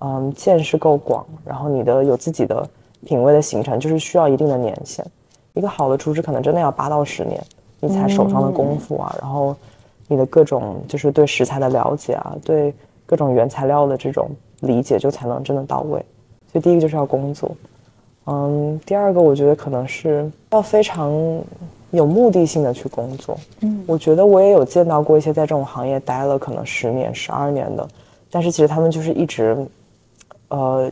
嗯见识够广，然后你的有自己的品味的形成，就是需要一定的年限。一个好的厨师可能真的要八到十年，你才手上的功夫啊，然后你的各种就是对食材的了解啊，对各种原材料的这种理解，就才能真的到位。所以第一个就是要工作，嗯，第二个我觉得可能是要非常。有目的性的去工作，嗯，我觉得我也有见到过一些在这种行业待了可能十年、十二年的，但是其实他们就是一直，呃，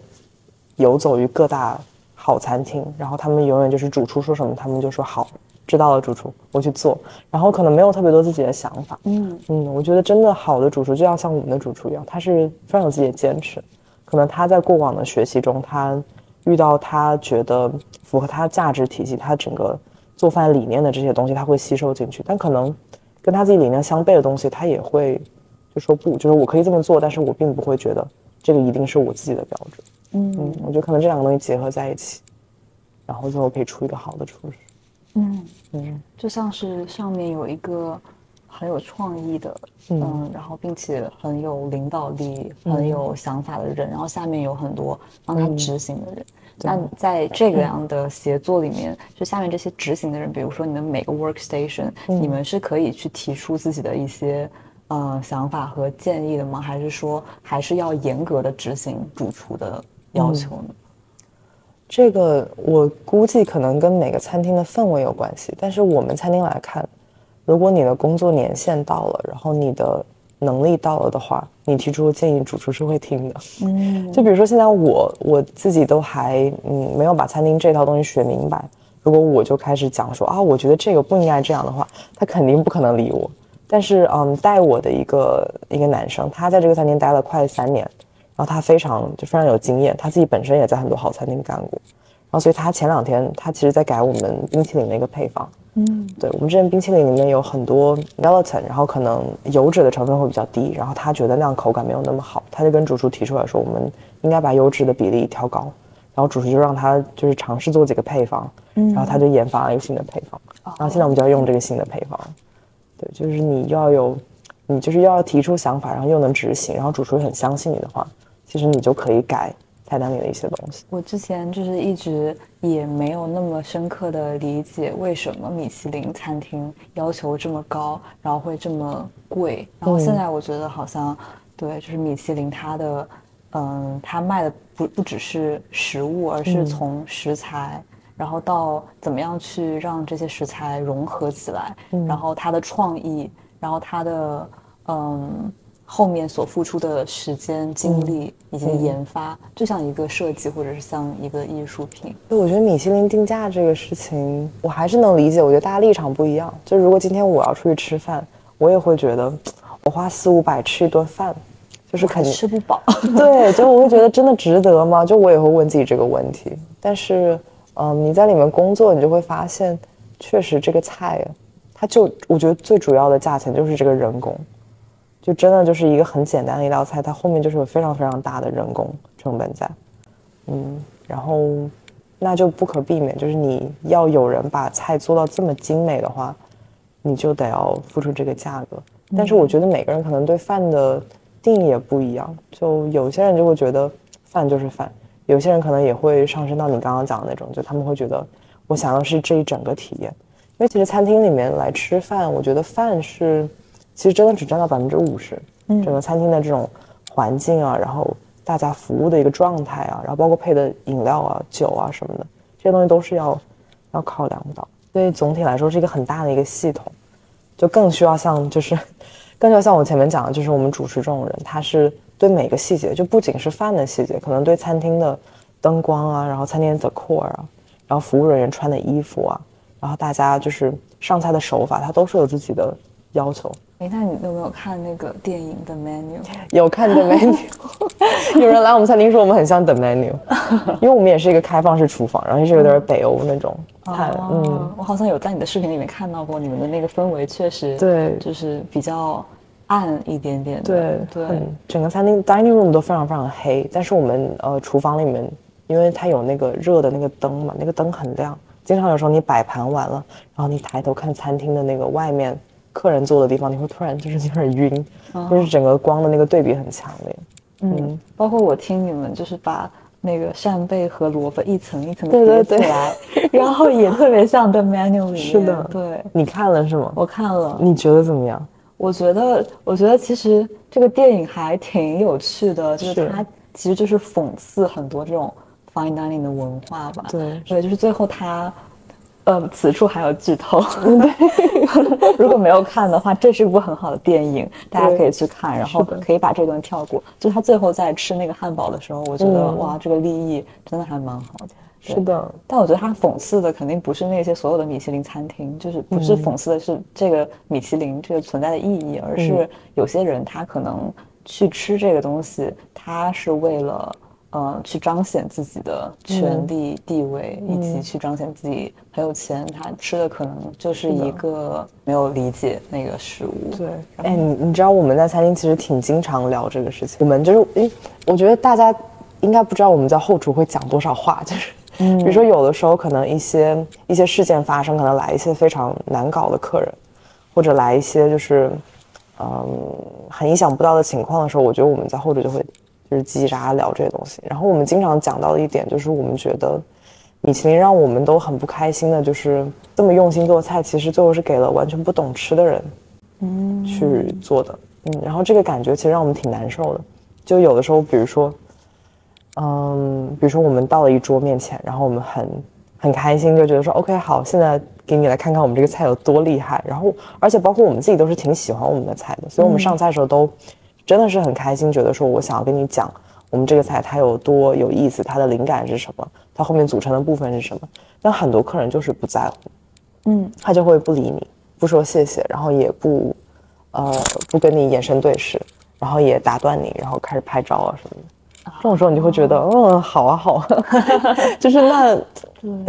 游走于各大好餐厅，然后他们永远就是主厨说什么，他们就说好，知道了，主厨我去做，然后可能没有特别多自己的想法。嗯嗯，我觉得真的好的主厨就要像我们的主厨一样，他是非常有自己的坚持。可能他在过往的学习中，他遇到他觉得符合他价值体系，他整个做饭理念的这些东西，他会吸收进去。但可能跟他自己理念相悖的东西，他也会就说不，就是我可以这么做，但是我并不会觉得这个一定是我自己的标准。嗯，嗯我觉得可能这两个东西结合在一起，然后最后可以出一个好的厨师。嗯，嗯就像是上面有一个很有创意的，嗯嗯，然后并且很有领导力、很有想法的人，然后下面有很多帮他执行的人。那在这个样的协作里面，就下面这些执行的人，比如说你的每个 workstation，、你们是可以去提出自己的一些呃想法和建议的吗？还是说还是要严格的执行主厨的要求呢？这个我估计可能跟每个餐厅的氛围有关系，但是我们餐厅来看，如果你的工作年限到了，然后你的能力到了的话，你提出的建议，主厨是会听的。嗯就比如说现在我我自己都还嗯没有把餐厅这套东西学明白，如果我就开始讲说啊，我觉得这个不应该这样的话，他肯定不可能理我。但是嗯，带我的一个一个男生，他在这个餐厅待了快三年，然后他非常就非常有经验，他自己本身也在很多好餐厅干过，然后所以他前两天他其实在改我们冰淇淋的一个配方，嗯。对我们之前冰淇淋里面有很多 gelatin，然后可能油脂的成分会比较低，然后他觉得那样口感没有那么好，他就跟主厨提出来说，我们应该把油脂的比例调高，然后主厨就让他就是尝试做几个配方，嗯。然后他就研发了一个新的配方，然后现在我们就要用这个新的配方，对，就是你要有，你就是要提出想法，然后又能执行，然后主厨很相信你的话，其实你就可以改菜单里的一些东西。我之前就是一直也没有那么深刻的理解为什么米其林餐厅要求这么高，然后会这么贵。然后现在我觉得好像，对，就是米其林它的，嗯，它卖的不不只是食物，而是从食材。然后到怎么样去让这些食材融合起来，然后它的创意，然后它的嗯后面所付出的时间、精力以及研发，就像一个设计或者是像一个艺术品。对，我觉得米其林定价这个事情，我还是能理解。我觉得大家立场不一样。就如果今天我要出去吃饭，我也会觉得，我花四五百吃一顿饭，就是肯定吃不饱。对，就我会觉得真的值得吗？就我也会问自己这个问题。但是，嗯，你在里面工作，你就会发现，确实这个菜，它就我觉得最主要的价钱就是这个人工，就真的就是一个很简单的一道菜，它后面就是有非常非常大的人工成本在。嗯，然后那就不可避免，就是你要有人把菜做到这么精美的话，你就得要付出这个价格。但是我觉得每个人可能对饭的定义也不一样，就有些人就会觉得饭就是饭，有些人可能也会上升到你刚刚讲的那种，就他们会觉得我想要是这一整个体验。因为其实餐厅里面来吃饭，我觉得饭是其实真的只占到百分之五十，嗯整个餐厅的这种环境啊，然后大家服务的一个状态啊，然后包括配的饮料啊、酒啊什么的，这些东西都是要要考量到。所以总体来说是一个很大的一个系统，就更需要像就是 [LAUGHS] 更需要像我前面讲的，就是我们主持这种人，他是对每个细节，就不仅是饭的细节，可能对餐厅的灯光啊，然后餐厅的 decor 啊，然后服务人员穿的衣服啊，然后大家就是上菜的手法，他都是有自己的要求。哎，那你有没有看那个电影的 menu？[LAUGHS] 有看 The Menu，[LAUGHS] 有人来我们餐厅说我们很像 The Menu，[LAUGHS] 因为我们也是一个开放式厨房，然后也是有点北欧那种菜，嗯，哦，我好像有在你的视频里面看到过你们的那个氛围，确实对就是比较暗一点点的。对对，很整个餐厅 dining room 都非常非常黑，但是我们呃厨房里面，因为它有那个热的那个灯嘛，那个灯很亮，经常有时候你摆盘完了，然后你抬头看餐厅的那个外面客人坐的地方，你会突然就是有点晕，就是整个光的那个对比很强烈。嗯，包括我听你们就是把那个扇贝和萝卜一层一层对对对叠起来，[LAUGHS] 然后也特别像 The Menu 里面。是的对，你看了是吗？我看了，你觉得怎么样？我觉得，我觉得其实这个电影还挺有趣的，就是是它其实就是讽刺很多这种 fine dining 的文化吧。对对，就是最后它，呃，此处还有剧透。对 [LAUGHS] 如果没有看的话，这是一部很好的电影，大家可以去看，然后可以把这段跳过。就他最后在吃那个汉堡的时候，我觉得、嗯哇，这个立意真的还蛮好的。是的，但我觉得他讽刺的肯定不是那些所有的米其林餐厅，就是不是讽刺的是这个米其林这个存在的意义，而是有些人他可能去吃这个东西，他是为了呃去彰显自己的权力地位，以及去彰显自己很有钱，他吃的可能就是一个没有理解那个食物。对，哎，你你知道我们在餐厅其实挺经常聊这个事情，我们就是诶，我觉得大家应该不知道我们在后厨会讲多少话，就是。比如说，有的时候可能一些一些事件发生，可能来一些非常难搞的客人，或者来一些就是，嗯，很意想不到的情况的时候，我觉得我们在后厨就会就是叽叽喳喳聊这些东西。然后我们经常讲到的一点就是，我们觉得米其林让我们都很不开心的，就是这么用心做菜，其实最后是给了完全不懂吃的人，嗯，去做的。嗯，然后这个感觉其实让我们挺难受的。就有的时候，比如说。嗯，比如说我们到了一桌面前，然后我们很很开心，就觉得说 OK 好，现在给你来看看我们这个菜有多厉害。然后，而且包括我们自己都是挺喜欢我们的菜的，所以我们上菜的时候都真的是很开心，觉得说我想要跟你讲我们这个菜它有多有意思，它的灵感是什么，它后面组成的部分是什么。但很多客人就是不在乎，嗯，他就会不理你，不说谢谢，然后也不呃不跟你眼神对视，然后也打断你，然后开始拍照啊什么的。这种时候你就会觉得，嗯，好啊，好，啊，[LAUGHS] 就是那，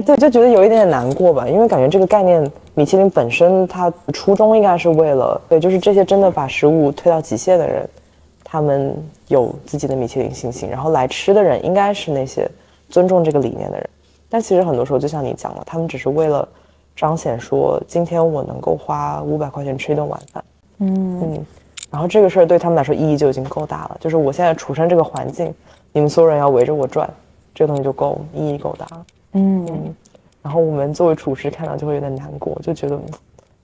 对，就觉得有一点点难过吧，因为感觉这个概念，米其林本身它初衷应该是为了，对，就是这些真的把食物推到极限的人，他们有自己的米其林星星，然后来吃的人应该是那些尊重这个理念的人，但其实很多时候就像你讲了，他们只是为了彰显说，今天我能够花五百块钱吃一顿晚饭，嗯嗯，然后这个事儿对他们来说意义就已经够大了，就是我现在处身这个环境。你们所有人要围着我转，这个东西就够意义够大了。嗯，然后我们作为厨师看到就会有点难过，就觉得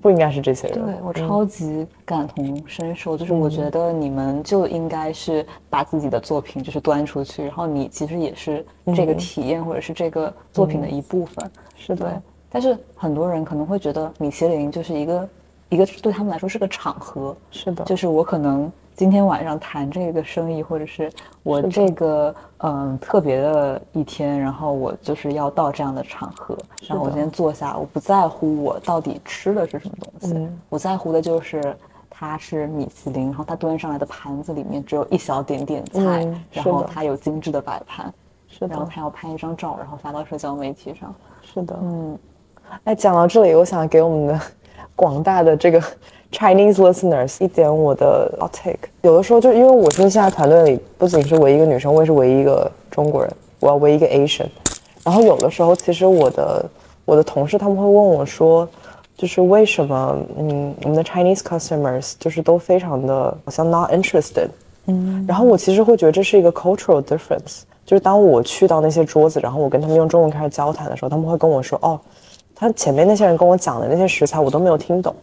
不应该是这些人。对我超级感同身受，就是我觉得你们就应该是把自己的作品就是端出去，然后你其实也是这个体验或者是这个作品的一部分。是的，但是很多人可能会觉得米其林就是一个一个对他们来说是个场合。是的，就是我可能。今天晚上谈这个生意，或者是我这个嗯特别的一天，然后我就是要到这样的场合，然后我先坐下，我不在乎我到底吃的是什么东西，我在乎的就是它是米其林，然后它端上来的盘子里面只有一小点点菜，然后它有精致的摆盘，是的，然后他要拍一张照，然后发到社交媒体上，是的，嗯，哎，讲到这里，我想给我们的广大的这个。[LAUGHS] Chinese listeners，一点我的 take，有的时候就因为我现在团队里不仅是唯一一个女生，我也是唯一一个中国人，我要唯一一个 Asian。然后有的时候，其实我的我的同事他们会问我说，就是为什么嗯我们的 Chinese customers 就是都非常的好像 not interested。嗯。然后我其实会觉得这是一个 cultural difference，就是当我去到那些桌子，然后我跟他们用中文开始交谈的时候，他们会跟我说，哦，他前面那些人跟我讲的那些食材我都没有听懂。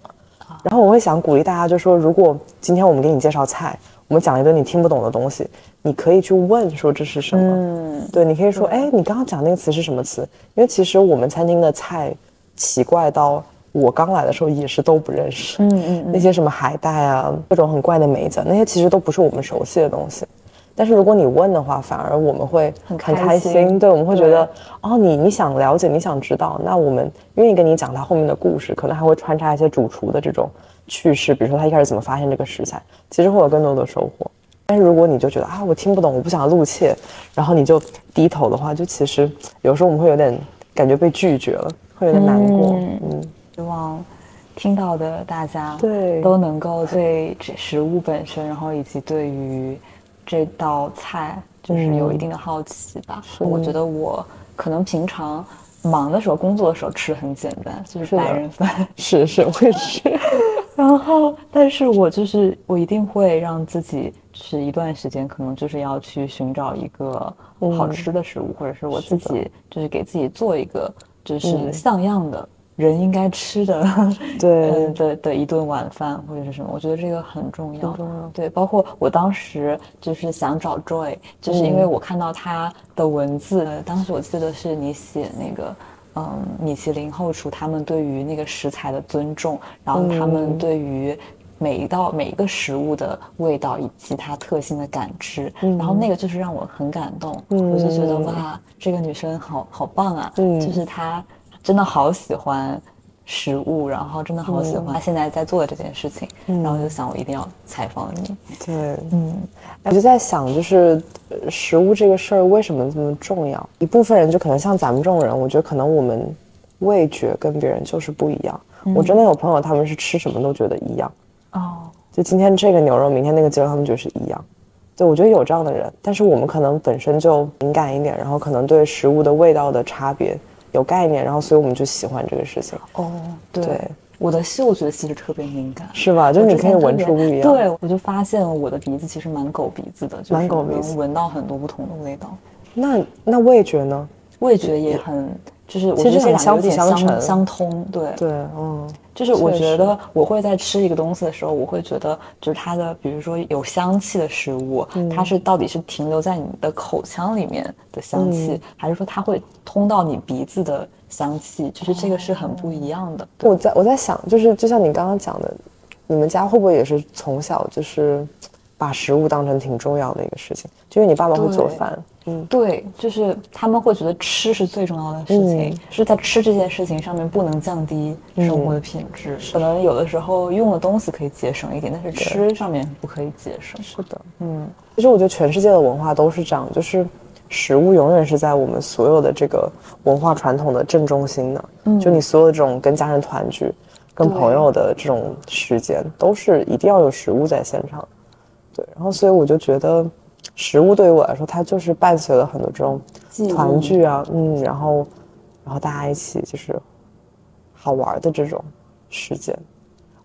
然后我会想鼓励大家，就说如果今天我们给你介绍菜，我们讲一个你听不懂的东西，你可以去问说这是什么。嗯，对，你可以说，哎，你刚刚讲那个词是什么词？因为其实我们餐厅的菜奇怪到我刚来的时候也是都不认识。嗯嗯，那些什么海带啊，各种很怪的梅子，那些其实都不是我们熟悉的东西。但是如果你问的话，反而我们会很开心。对，我们会觉得，哦，你你想了解，你想知道，那我们愿意跟你讲他后面的故事，可能还会穿插一些主厨的这种趣事，比如说他一开始怎么发现这个食材，其实会有更多的收获。但是如果你就觉得啊，我听不懂，我不想露怯，然后你就低头的话，就其实有时候我们会有点感觉被拒绝了，会有点难过。嗯，希望听到的大家对都能够对食物本身，然后以及对于。这道菜就是有一定的好奇吧。我觉得我可能平常忙的时候、工作的时候吃很简单，就是白人饭。是是，我也是。[LAUGHS] 然后，但是我就是我一定会让自己吃一段时间，可能就是要去寻找一个好吃的食物，或者是我自己就是给自己做一个就是像样的。人应该吃的，[LAUGHS] 对。的的一顿晚饭或者是什么，我觉得这个很重要。重要。对，包括我当时就是想找 Joy，就是因为我看到他的文字，当时我记得是你写那个，嗯，米其林后厨他们对于那个食材的尊重，然后他们对于每一道每一个食物的味道以及它特性的感知，然后那个就是让我很感动，我就觉得哇，这个女生好好棒啊，就是她真的好喜欢。食物，然后真的好喜欢他现在在做的这件事情，然后就想我一定要采访你。对，嗯，我就在想，就是食物这个事儿为什么这么重要？一部分人就可能像咱们这种人，我觉得可能我们味觉跟别人就是不一样。我真的有朋友，他们是吃什么都觉得一样。哦，就今天这个牛肉，明天那个鸡肉，他们觉得是一样。对，我觉得有这样的人，但是我们可能本身就敏感一点，然后可能对食物的味道的差别。有概念，然后所以我们就喜欢这个事情。哦，对，我的嗅觉其实特别敏感，是吧？就是你可以闻出不一样。对，我就发现我的鼻子其实蛮狗鼻子的，就是能闻到很多不同的味道。那那味觉呢？味觉也很。就是我觉得很相辅相成，相通，对对，嗯，就是我觉得我会在吃一个东西的时候，我会觉得就是它的，比如说有香气的食物，它是到底是停留在你的口腔里面的香气，还是说它会通到你鼻子的香气？就是这个是很不一样的。我在我在想，就是就像你刚刚讲的，你们家会不会也是从小就是把食物当成挺重要的一个事情？就因为你爸爸会做饭。嗯，对，就是他们会觉得吃是最重要的事情，是在吃这件事情上面不能降低生活的品质。可能有的时候用的东西可以节省一点，但是吃上面不可以节省。是的，嗯，其实我觉得全世界的文化都是这样，就是食物永远是在我们所有的这个文化传统的正中心的。嗯，就你所有的这种跟家人团聚、跟朋友的这种时间，都是一定要有食物在现场。对，然后所以我就觉得。食物对于我来说，它就是伴随了很多这种团聚啊，嗯，然后，然后大家一起就是好玩的这种时间。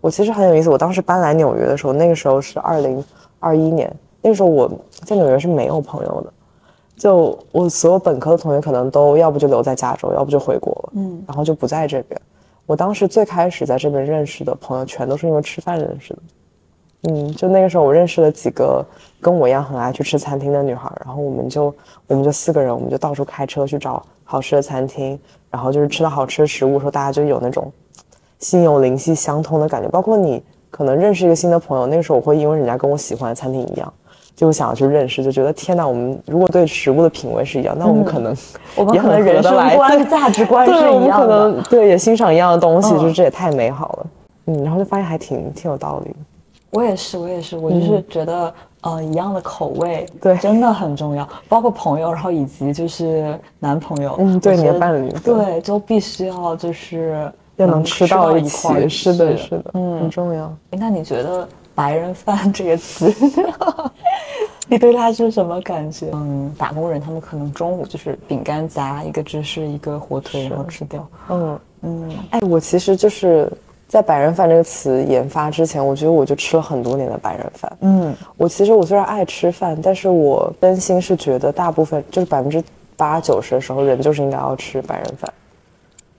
我其实很有意思，我当时搬来纽约的时候，那个时候是二零二一年，那个时候我在纽约是没有朋友的，就我所有本科的同学可能都要不就留在加州，要不就回国了，嗯，然后就不在这边。我当时最开始在这边认识的朋友，全都是因为吃饭认识的。嗯，就那个时候，我认识了几个跟我一样很爱去吃餐厅的女孩，然后我们就我们就四个人，我们就到处开车去找好吃的餐厅，然后就是吃到好吃的食物，时候大家就有那种心有灵犀相通的感觉。包括你可能认识一个新的朋友，那个时候我会因为人家跟我喜欢的餐厅一样，就想要去认识，就觉得天哪，我们如果对食物的品味是一样，那我们可能我们可能人生观、[LAUGHS] 价值观是一样的，我们可能对也欣赏一样的东西，就这也太美好了。嗯，然后就发现还挺挺有道理的。我也是，我也是，我就是觉得，呃，一样的口味，对，真的很重要。包括朋友，然后以及就是男朋友，嗯，对，你的伴侣，对，就必须要就是要能吃到一块，是的，是的，嗯，很重要。那你觉得“白人饭 [LAUGHS] ”这个词，[LAUGHS] 你对它是什么感觉？嗯，打工人他们可能中午就是饼干夹一个芝士，一个火腿，然后吃掉。嗯嗯，哎，我其实就是。在白人饭这个词研发之前，我觉得我就吃了很多年的白人饭。嗯，我其实我虽然爱吃饭，但是我真心是觉得大部分就是百分之八九十的时候，人就是应该要吃白人饭，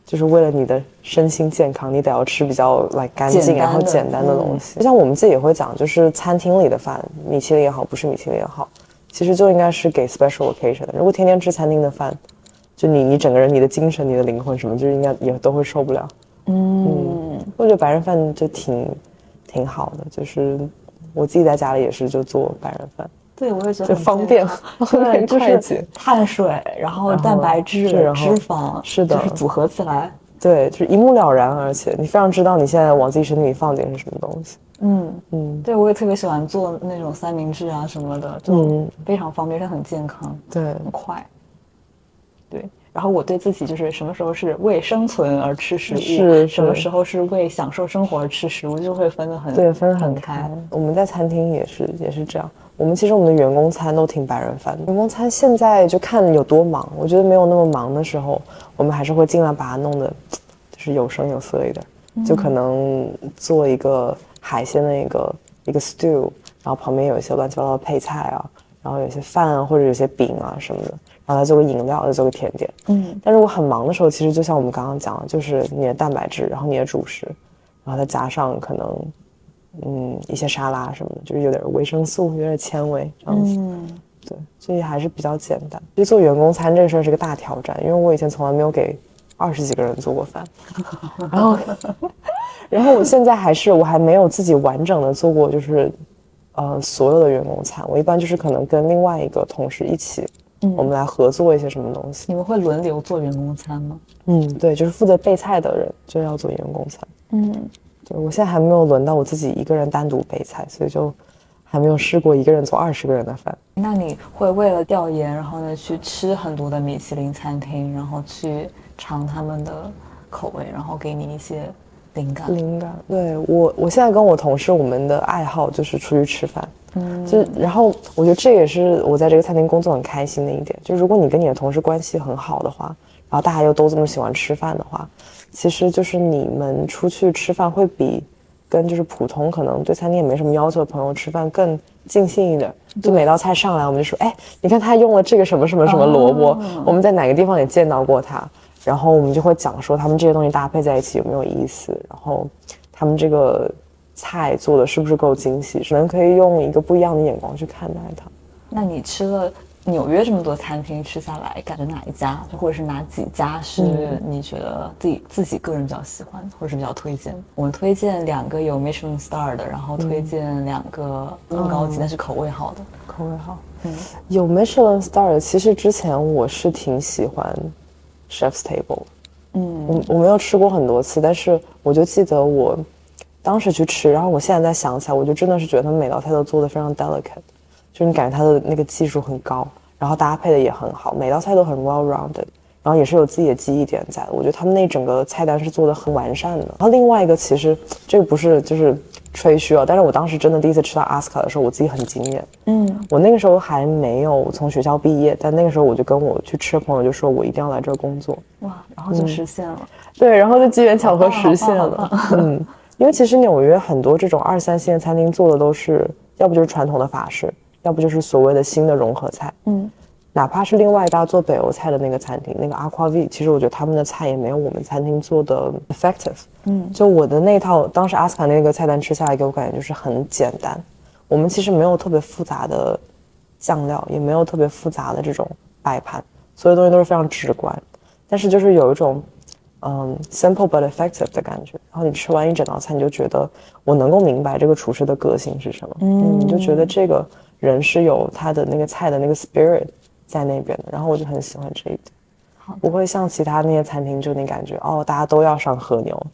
就是为了你的身心健康，你得要吃比较来干净然后简单的东西。就像我们自己也会讲，就是餐厅里的饭，米其林也好，不是米其林也好，其实就应该是给 special occasion 的。如果天天吃餐厅的饭，就你你整个人、你的精神、你的灵魂什么，就应该也都会受不了。嗯，我觉得白人饭就挺挺好的，就是我自己在家里也是就做白人饭，对我也觉得就方便，对，就是碳水，然后蛋白质、脂肪，是的，就是组合起来，对，就是一目了然，而且你非常知道你现在往自己身体里放点是什么东西。嗯嗯，对我也特别喜欢做那种三明治啊什么的，就非常方便，也很健康，对，很快，对。然后我对自己就是什么时候是为生存而吃食物，是什么时候是为享受生活而吃食物，就会分得很对，分得很开。我们在餐厅也是也是这样。我们其实我们的员工餐都挺白人饭的。员工餐现在就看有多忙，我觉得没有那么忙的时候，我们还是会尽量把它弄得就是有声有色一点，就可能做一个海鲜的一个一个 stew，然后旁边有一些乱七八糟的配菜啊，然后有些饭啊或者有些饼啊什么的。然后再做个饮料，再做个甜点。嗯，但是我很忙的时候，其实就像我们刚刚讲的，就是你的蛋白质，然后你的主食，然后再加上可能，嗯，一些沙拉什么的，就是有点维生素，有点纤维这样子。嗯，对，所以还是比较简单。其实做员工餐这个事儿是个大挑战，因为我以前从来没有给二十几个人做过饭。[LAUGHS] 然后，[LAUGHS] 然后我现在还是我还没有自己完整的做过，就是呃所有的员工餐。我一般就是可能跟另外一个同事一起，我们来合作一些什么东西。你们会轮流做员工餐吗？嗯，对，就是负责备菜的人就要做员工餐。嗯，对我现在还没有轮到我自己一个人单独备菜，所以就还没有试过一个人做二十个人的饭。那你会为了调研，然后呢去吃很多的米其林餐厅，然后去尝他们的口味，然后给你一些灵感。灵感，对我，我现在跟我同事，我们的爱好就是出去吃饭。嗯，就然后我觉得这也是我在这个餐厅工作很开心的一点，就如果你跟你的同事关系很好的话，然后大家又都这么喜欢吃饭的话，其实就是你们出去吃饭会比跟就是普通可能对餐厅也没什么要求的朋友吃饭更尽兴一点。就每道菜上来，我们就说，哎，你看他用了这个什么什么什么萝卜，我们在哪个地方也见到过它，然后我们就会讲说他们这些东西搭配在一起有没有意思，然后他们这个菜做的是不是够精细，只能可以用一个不一样的眼光去看待它。那你吃了纽约这么多餐厅吃下来，感觉哪一家，或者是哪几家是你觉得自己自己个人比较喜欢，或者是比较推荐？我们推荐两个有 Michelin Star 的，然后推荐两个更高级、但是口味好的。口味好，嗯，有 Michelin Star 的。其实之前我是挺喜欢 Chef's Table，嗯，我我没有吃过很多次，但是我就记得我当时去吃，然后我现在再想起来，我就真的是觉得他们每道菜都做的非常 delicate，就是你感觉他的那个技术很高，然后搭配的也很好，每道菜都很 well rounded，然后也是有自己的记忆点在的。我觉得他们那整个菜单是做的很完善的。然后另外一个其实这个不是就是吹嘘啊，但是我当时真的第一次吃到阿斯卡的时候，我自己很惊艳。嗯，我那个时候还没有从学校毕业，但那个时候我就跟我去吃的朋友就说，我一定要来这儿工作。哇，然后就实现了。对，然后就机缘巧合实现了。嗯，因为其实纽约很多这种二三线餐厅做的都是，要不就是传统的法式，要不就是所谓的新的融合菜。嗯，哪怕是另外一家做北欧菜的那个餐厅，那个 Aqua V，其实我觉得他们的菜也没有我们餐厅做的 effective。嗯，就我的那套，当时阿斯卡那个菜单吃下来，给我感觉就是很简单。我们其实没有特别复杂的酱料，也没有特别复杂的这种摆盘，所有东西都是非常直观。但是就是有一种嗯 simple but effective 的感觉。然后你吃完一整道菜，你就觉得我能够明白这个厨师的个性是什么。嗯，你就觉得这个人是有他的那个菜的那个 spirit 在那边的。然后我就很喜欢这一点，不会像其他那些餐厅就那感觉哦，大家都要上和牛，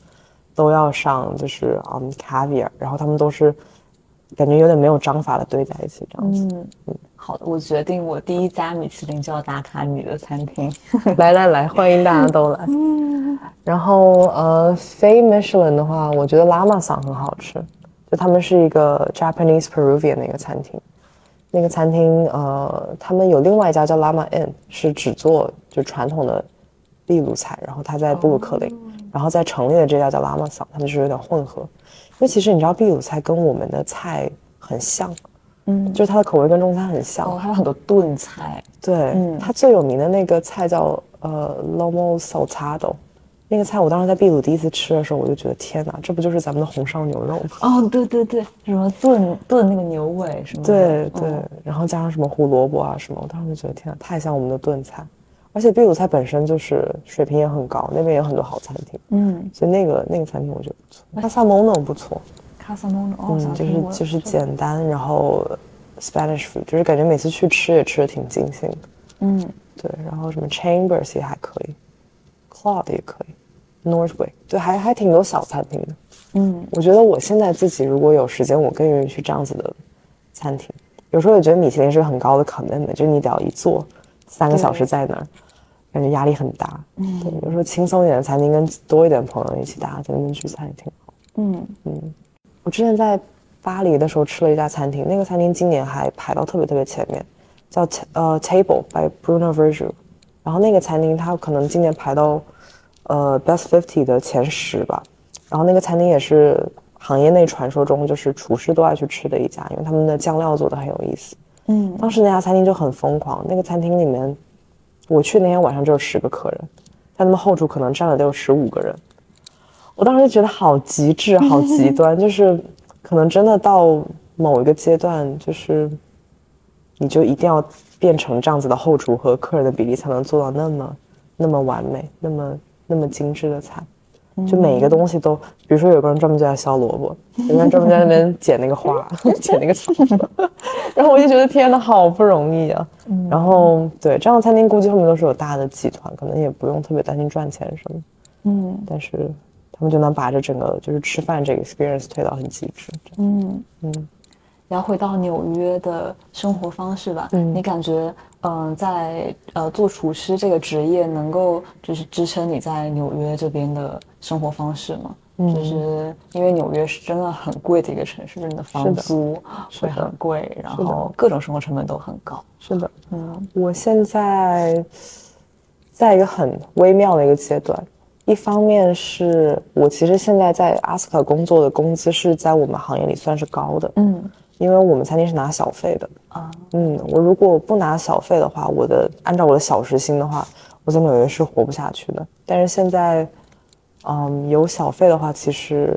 都要上就是嗯 caviar，然后他们都是。感觉有点没有章法的堆在一起，这样子。嗯嗯，好的，我决定我第一家米其林就要打卡你的餐厅。[LAUGHS] 来来来，欢迎大家都来。[LAUGHS] 嗯。然后呃，非 Michelin 的话，我觉得拉玛桑很好吃，就他们是一个 Japanese Peruvian 的一个餐厅。那个餐厅呃，他们有另外一家叫 Lama Inn，是只做就传统的秘鲁菜，然后他在布鲁克林，然后在城里的这家叫拉玛桑，他们就是有点混合。因为其实你知道秘鲁菜跟我们的菜很像，嗯，就是它的口味跟中餐很像，哦，还有很多炖菜，对，嗯，它最有名的那个菜叫呃 lomo saltado，那个菜我当时在秘鲁第一次吃的时候，我就觉得天哪，这不就是咱们的红烧牛肉吗？哦，对对对，什么炖炖那个牛尾什么？对对，然后加上什么胡萝卜啊什么，我当时就觉得天哪，太像我们的炖菜。而且秘鲁菜本身就是水平也很高，那边有很多好餐厅，嗯，所以那个那个餐厅我觉得不错。卡萨蒙诺不错，卡萨蒙诺，嗯，就是就是简单，然后 Spanish food，就是感觉每次去吃也吃的挺尽兴的，嗯，对，然后什么 Chambers 也还可以，Cloud 也可以，Northway，对，还还挺多小餐厅的，嗯，我觉得我现在自己如果有时间，我更愿意去这样子的餐厅。有时候也觉得米其林是个很高的 commitment，就是你得要一坐三个小时在那儿。感觉压力很大，嗯，对，有时候轻松一点的餐厅，跟多一点朋友一起，大家在那边聚餐也挺好。嗯嗯，我之前在巴黎的时候吃了一家餐厅，那个餐厅今年还排到特别特别前面，叫呃 Table by Bruno Verjou。然后那个餐厅它可能今年排到呃 Best Fifty 的前十吧。然后那个餐厅也是行业内传说中就是厨师都爱去吃的一家，因为他们的酱料做的很有意思。嗯，当时那家餐厅就很疯狂，那个餐厅里面。我去那天晚上只有十个客人，但他们后厨可能站了得有十五个人。我当时就觉得好极致、好极 [LAUGHS] 端，就是可能真的到某一个阶段，就是你就一定要变成这样子的后厨和客人的比例，才能做到那么那么完美、那么那么精致的菜。就每一个东西都，比如说有个人专门就在削萝卜，有个人专门在那边剪那个花，[LAUGHS] 剪那个草，[LAUGHS] 然后我就觉得天呐，好不容易啊。然后对这样的餐厅，估计后面都是有大的集团，可能也不用特别担心赚钱什么。嗯，但是他们就能把这整个就是吃饭这个 experience 推到很极致。嗯嗯。聊回到纽约的生活方式吧，嗯，你感觉，嗯，在呃做厨师这个职业能够就是支撑你在纽约这边的生活方式吗？嗯，就是因为纽约是真的很贵的一个城市，你的房租会很贵，然后各种生活成本都很高。是的，嗯，我现在在一个很微妙的一个阶段，一方面是我其实现在在阿斯卡工作的工资是在我们行业里算是高的，嗯。因为我们餐厅是拿小费的。啊，嗯，我如果不拿小费的话，我的按照我的小时薪的话，我在纽约是活不下去的。但是现在，嗯，有小费的话，其实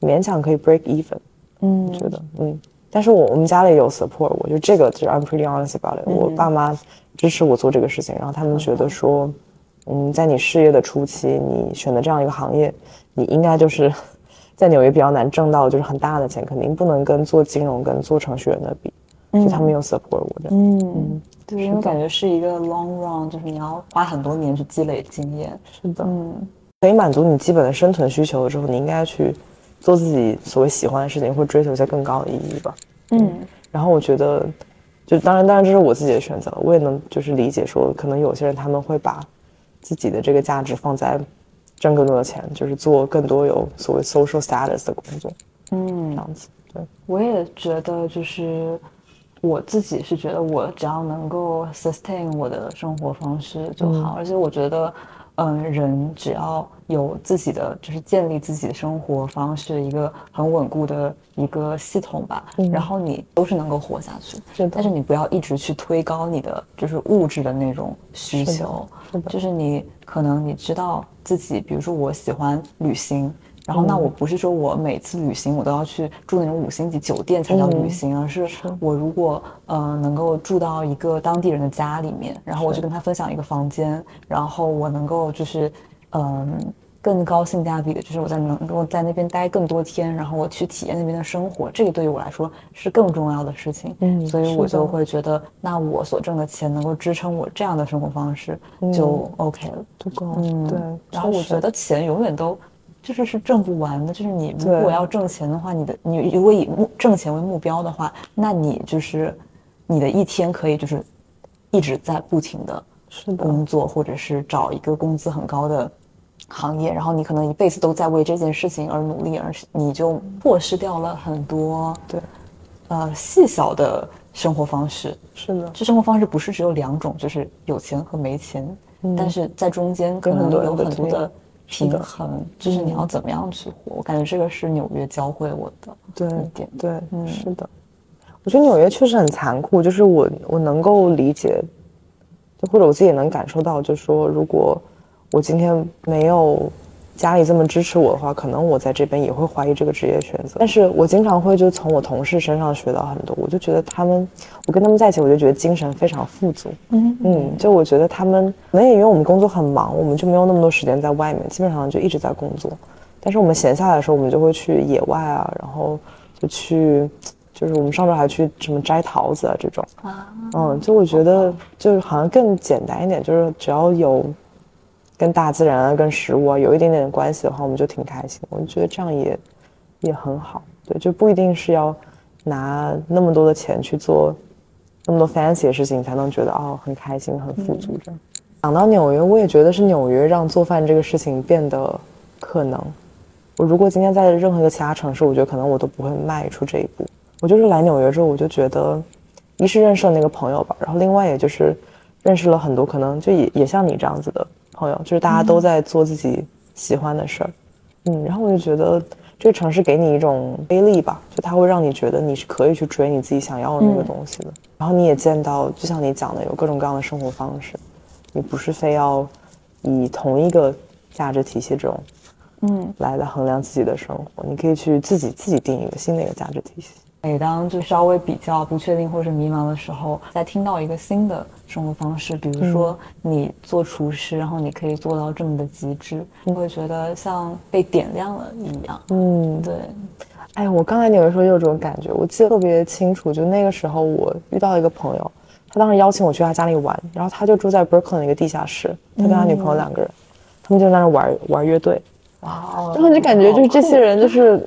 勉强可以 break even，嗯，觉得，嗯，但是我我们家里有 support，我就这个就是 I'm pretty honest about it，我爸妈支持我做这个事情，然后他们觉得说，嗯，在你事业的初期，你选择这样一个行业，你应该就是。在纽约比较难挣到就是很大的钱，肯定不能跟做金融跟做程序员的比，所以他们有 support 我的。嗯，对，因为感觉是一个 long run，就是你要花很多年去积累经验。是的，嗯，可以满足你基本的生存需求之后，你应该去做自己所谓喜欢的事情，或追求一些更高的意义吧。嗯，然后我觉得，就当然，当然这是我自己的选择，我也能就是理解说，可能有些人他们会把自己的这个价值放在。挣更多的钱，就是做更多有所谓 social status 的工作，嗯，这样子。对，我也觉得，就是我自己是觉得，我只要能够 sustain 我的生活方式就好。而且我觉得，嗯，人只要有自己的，就是建立自己的生活方式一个很稳固的一个系统吧，然后你都是能够活下去。是但是你不要一直去推高你的就是物质的那种需求。是的。就是你可能你知道。自己，比如说我喜欢旅行，然后那我不是说我每次旅行我都要去住那种五星级酒店才叫旅行，而是我如果呃能够住到一个当地人的家里面，然后我就跟他分享一个房间，然后我能够就是嗯。更高性价比的就是我在能够在那边待更多天，然后我去体验那边的生活，这个对于我来说是更重要的事情。嗯，所以我就会觉得，那我所挣的钱能够支撑我这样的生活方式就 OK 了，足够。嗯，对。然后我觉得钱永远都就是是挣不完的，就是你如果要挣钱的话，你的你如果以目挣钱为目标的话，那你就是你的一天可以就是一直在不停的工作，或者是找一个工资很高的。行业，然后你可能一辈子都在为这件事情而努力，而你就错失掉了很多对，呃细小的生活方式。是的，这生活方式不是只有两种，就是有钱和没钱，但是在中间可能有很多的平衡，就是你要怎么样去活。我感觉这个是纽约教会我的对一点。对，嗯，是的，我觉得纽约确实很残酷，就是我我能够理解，就或者我自己也能感受到，就是说如果。我今天没有家里这么支持我的话，可能我在这边也会怀疑这个职业选择。但是我经常会就从我同事身上学到很多，我就觉得他们，我跟他们在一起，我就觉得精神非常富足。嗯嗯，就我觉得他们可能也因为我们工作很忙，我们就没有那么多时间在外面，基本上就一直在工作。但是我们闲下来的时候，我们就会去野外啊，然后就去，就是我们上周还去什么摘桃子啊这种。啊，嗯，就我觉得就是好像更简单一点，就是只要有。跟大自然啊，跟食物啊有一点点关系的话，我们就挺开心。我就觉得这样也也很好，对，就不一定是要拿那么多的钱去做那么多 fancy 的事情才能觉得哦很开心、很富足。这样讲到纽约，我也觉得是纽约让做饭这个事情变得可能。我如果今天在任何一个其他城市，我觉得可能我都不会迈出这一步。我就是来纽约之后，我就觉得一是认识了那个朋友吧，然后另外也就是认识了很多可能就也也像你这样子的。朋友就是大家都在做自己喜欢的事儿，嗯，然后我就觉得这个城市给你一种威力吧，就它会让你觉得你是可以去追你自己想要的那个东西的。然后你也见到，就像你讲的，有各种各样的生活方式，你不是非要以同一个价值体系这种，嗯，来来衡量自己的生活，你可以去自己自己定一个新的一个价值体系。每当就稍微比较不确定或者迷茫的时候，在听到一个新的生活方式，比如说你做厨师，然后你可以做到这么的极致，你会觉得像被点亮了一样。嗯，对，哎，我刚才你有说有这种感觉，我记得特别清楚，就那个时候我遇到一个朋友，他当时邀请我去他家里玩，然后他就住在 Brooklyn 的一个地下室，他跟他女朋友两个人，他们就在那玩玩乐队，哇，然后就感觉就是这些人就是。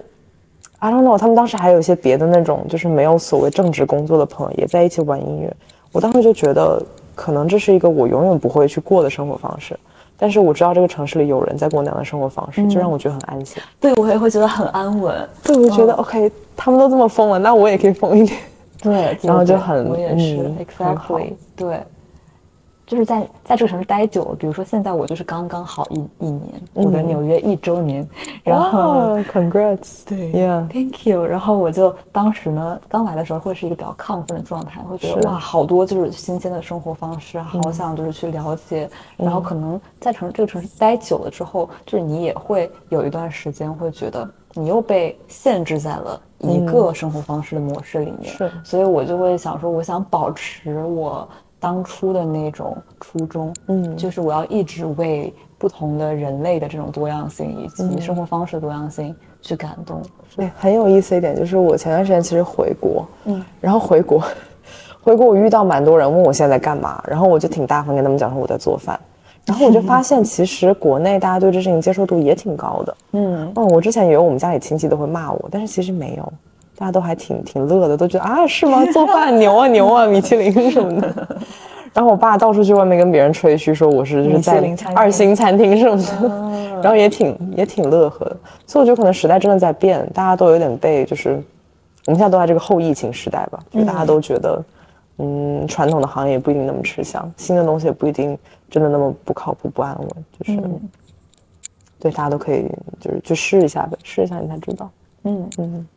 I don't know，他们当时还有一些别的那种，就是没有所谓正职工作的朋友也在一起玩音乐。我当时就觉得，可能这是一个我永远不会去过的生活方式。但是我知道这个城市里有人在过那样的生活方式，就让我觉得很安心。对我也会觉得很安稳。对，我就觉得 OK，他们都这么疯了，那我也可以疯一点。对，[LAUGHS] 然后就很我也是嗯，exactly，对。就是在在这个城市待久了，比如说现在我就是刚刚好一一年，我的纽约一周年，然后哇 Congrats，对 Yeah，Thank you。然后我就当时呢，刚来的时候会是一个比较亢奋的状态，会觉得哇，好多就是新鲜的生活方式，好想就是去了解。然后可能在城这个城市待久了之后，就是你也会有一段时间会觉得你又被限制在了一个生活方式的模式里面。是。所以我就会想说，我想保持我当初的那种初衷，嗯。就是我要一直为不同的人类的这种多样性以及生活方式的多样性去感动。对，很有意思一点就是我前段时间其实回国，嗯，然后回国，回国我遇到蛮多人问我现在在干嘛，然后我就挺大方跟他们讲说我在做饭，然后我就发现其实国内大家对这事情接受度也挺高的，嗯，哦，我之前以为我们家里亲戚都会骂我，但是其实没有，大家都还挺挺乐的，都觉得啊是吗？[LAUGHS] 做饭牛啊牛啊，米其林什么的。[LAUGHS] 然后我爸到处去外面跟别人吹嘘说我是就是二星餐厅什么的，然后也挺也挺乐呵的。所以我觉得可能时代真的在变，大家都有点被就是我们现在都在这个后疫情时代吧，就大家都觉得嗯传统的行业不一定那么吃香，新的东西也不一定真的那么不靠谱不安稳，就是。嗯对，大家都可以就是去试一下呗，试一下你才知道。嗯嗯，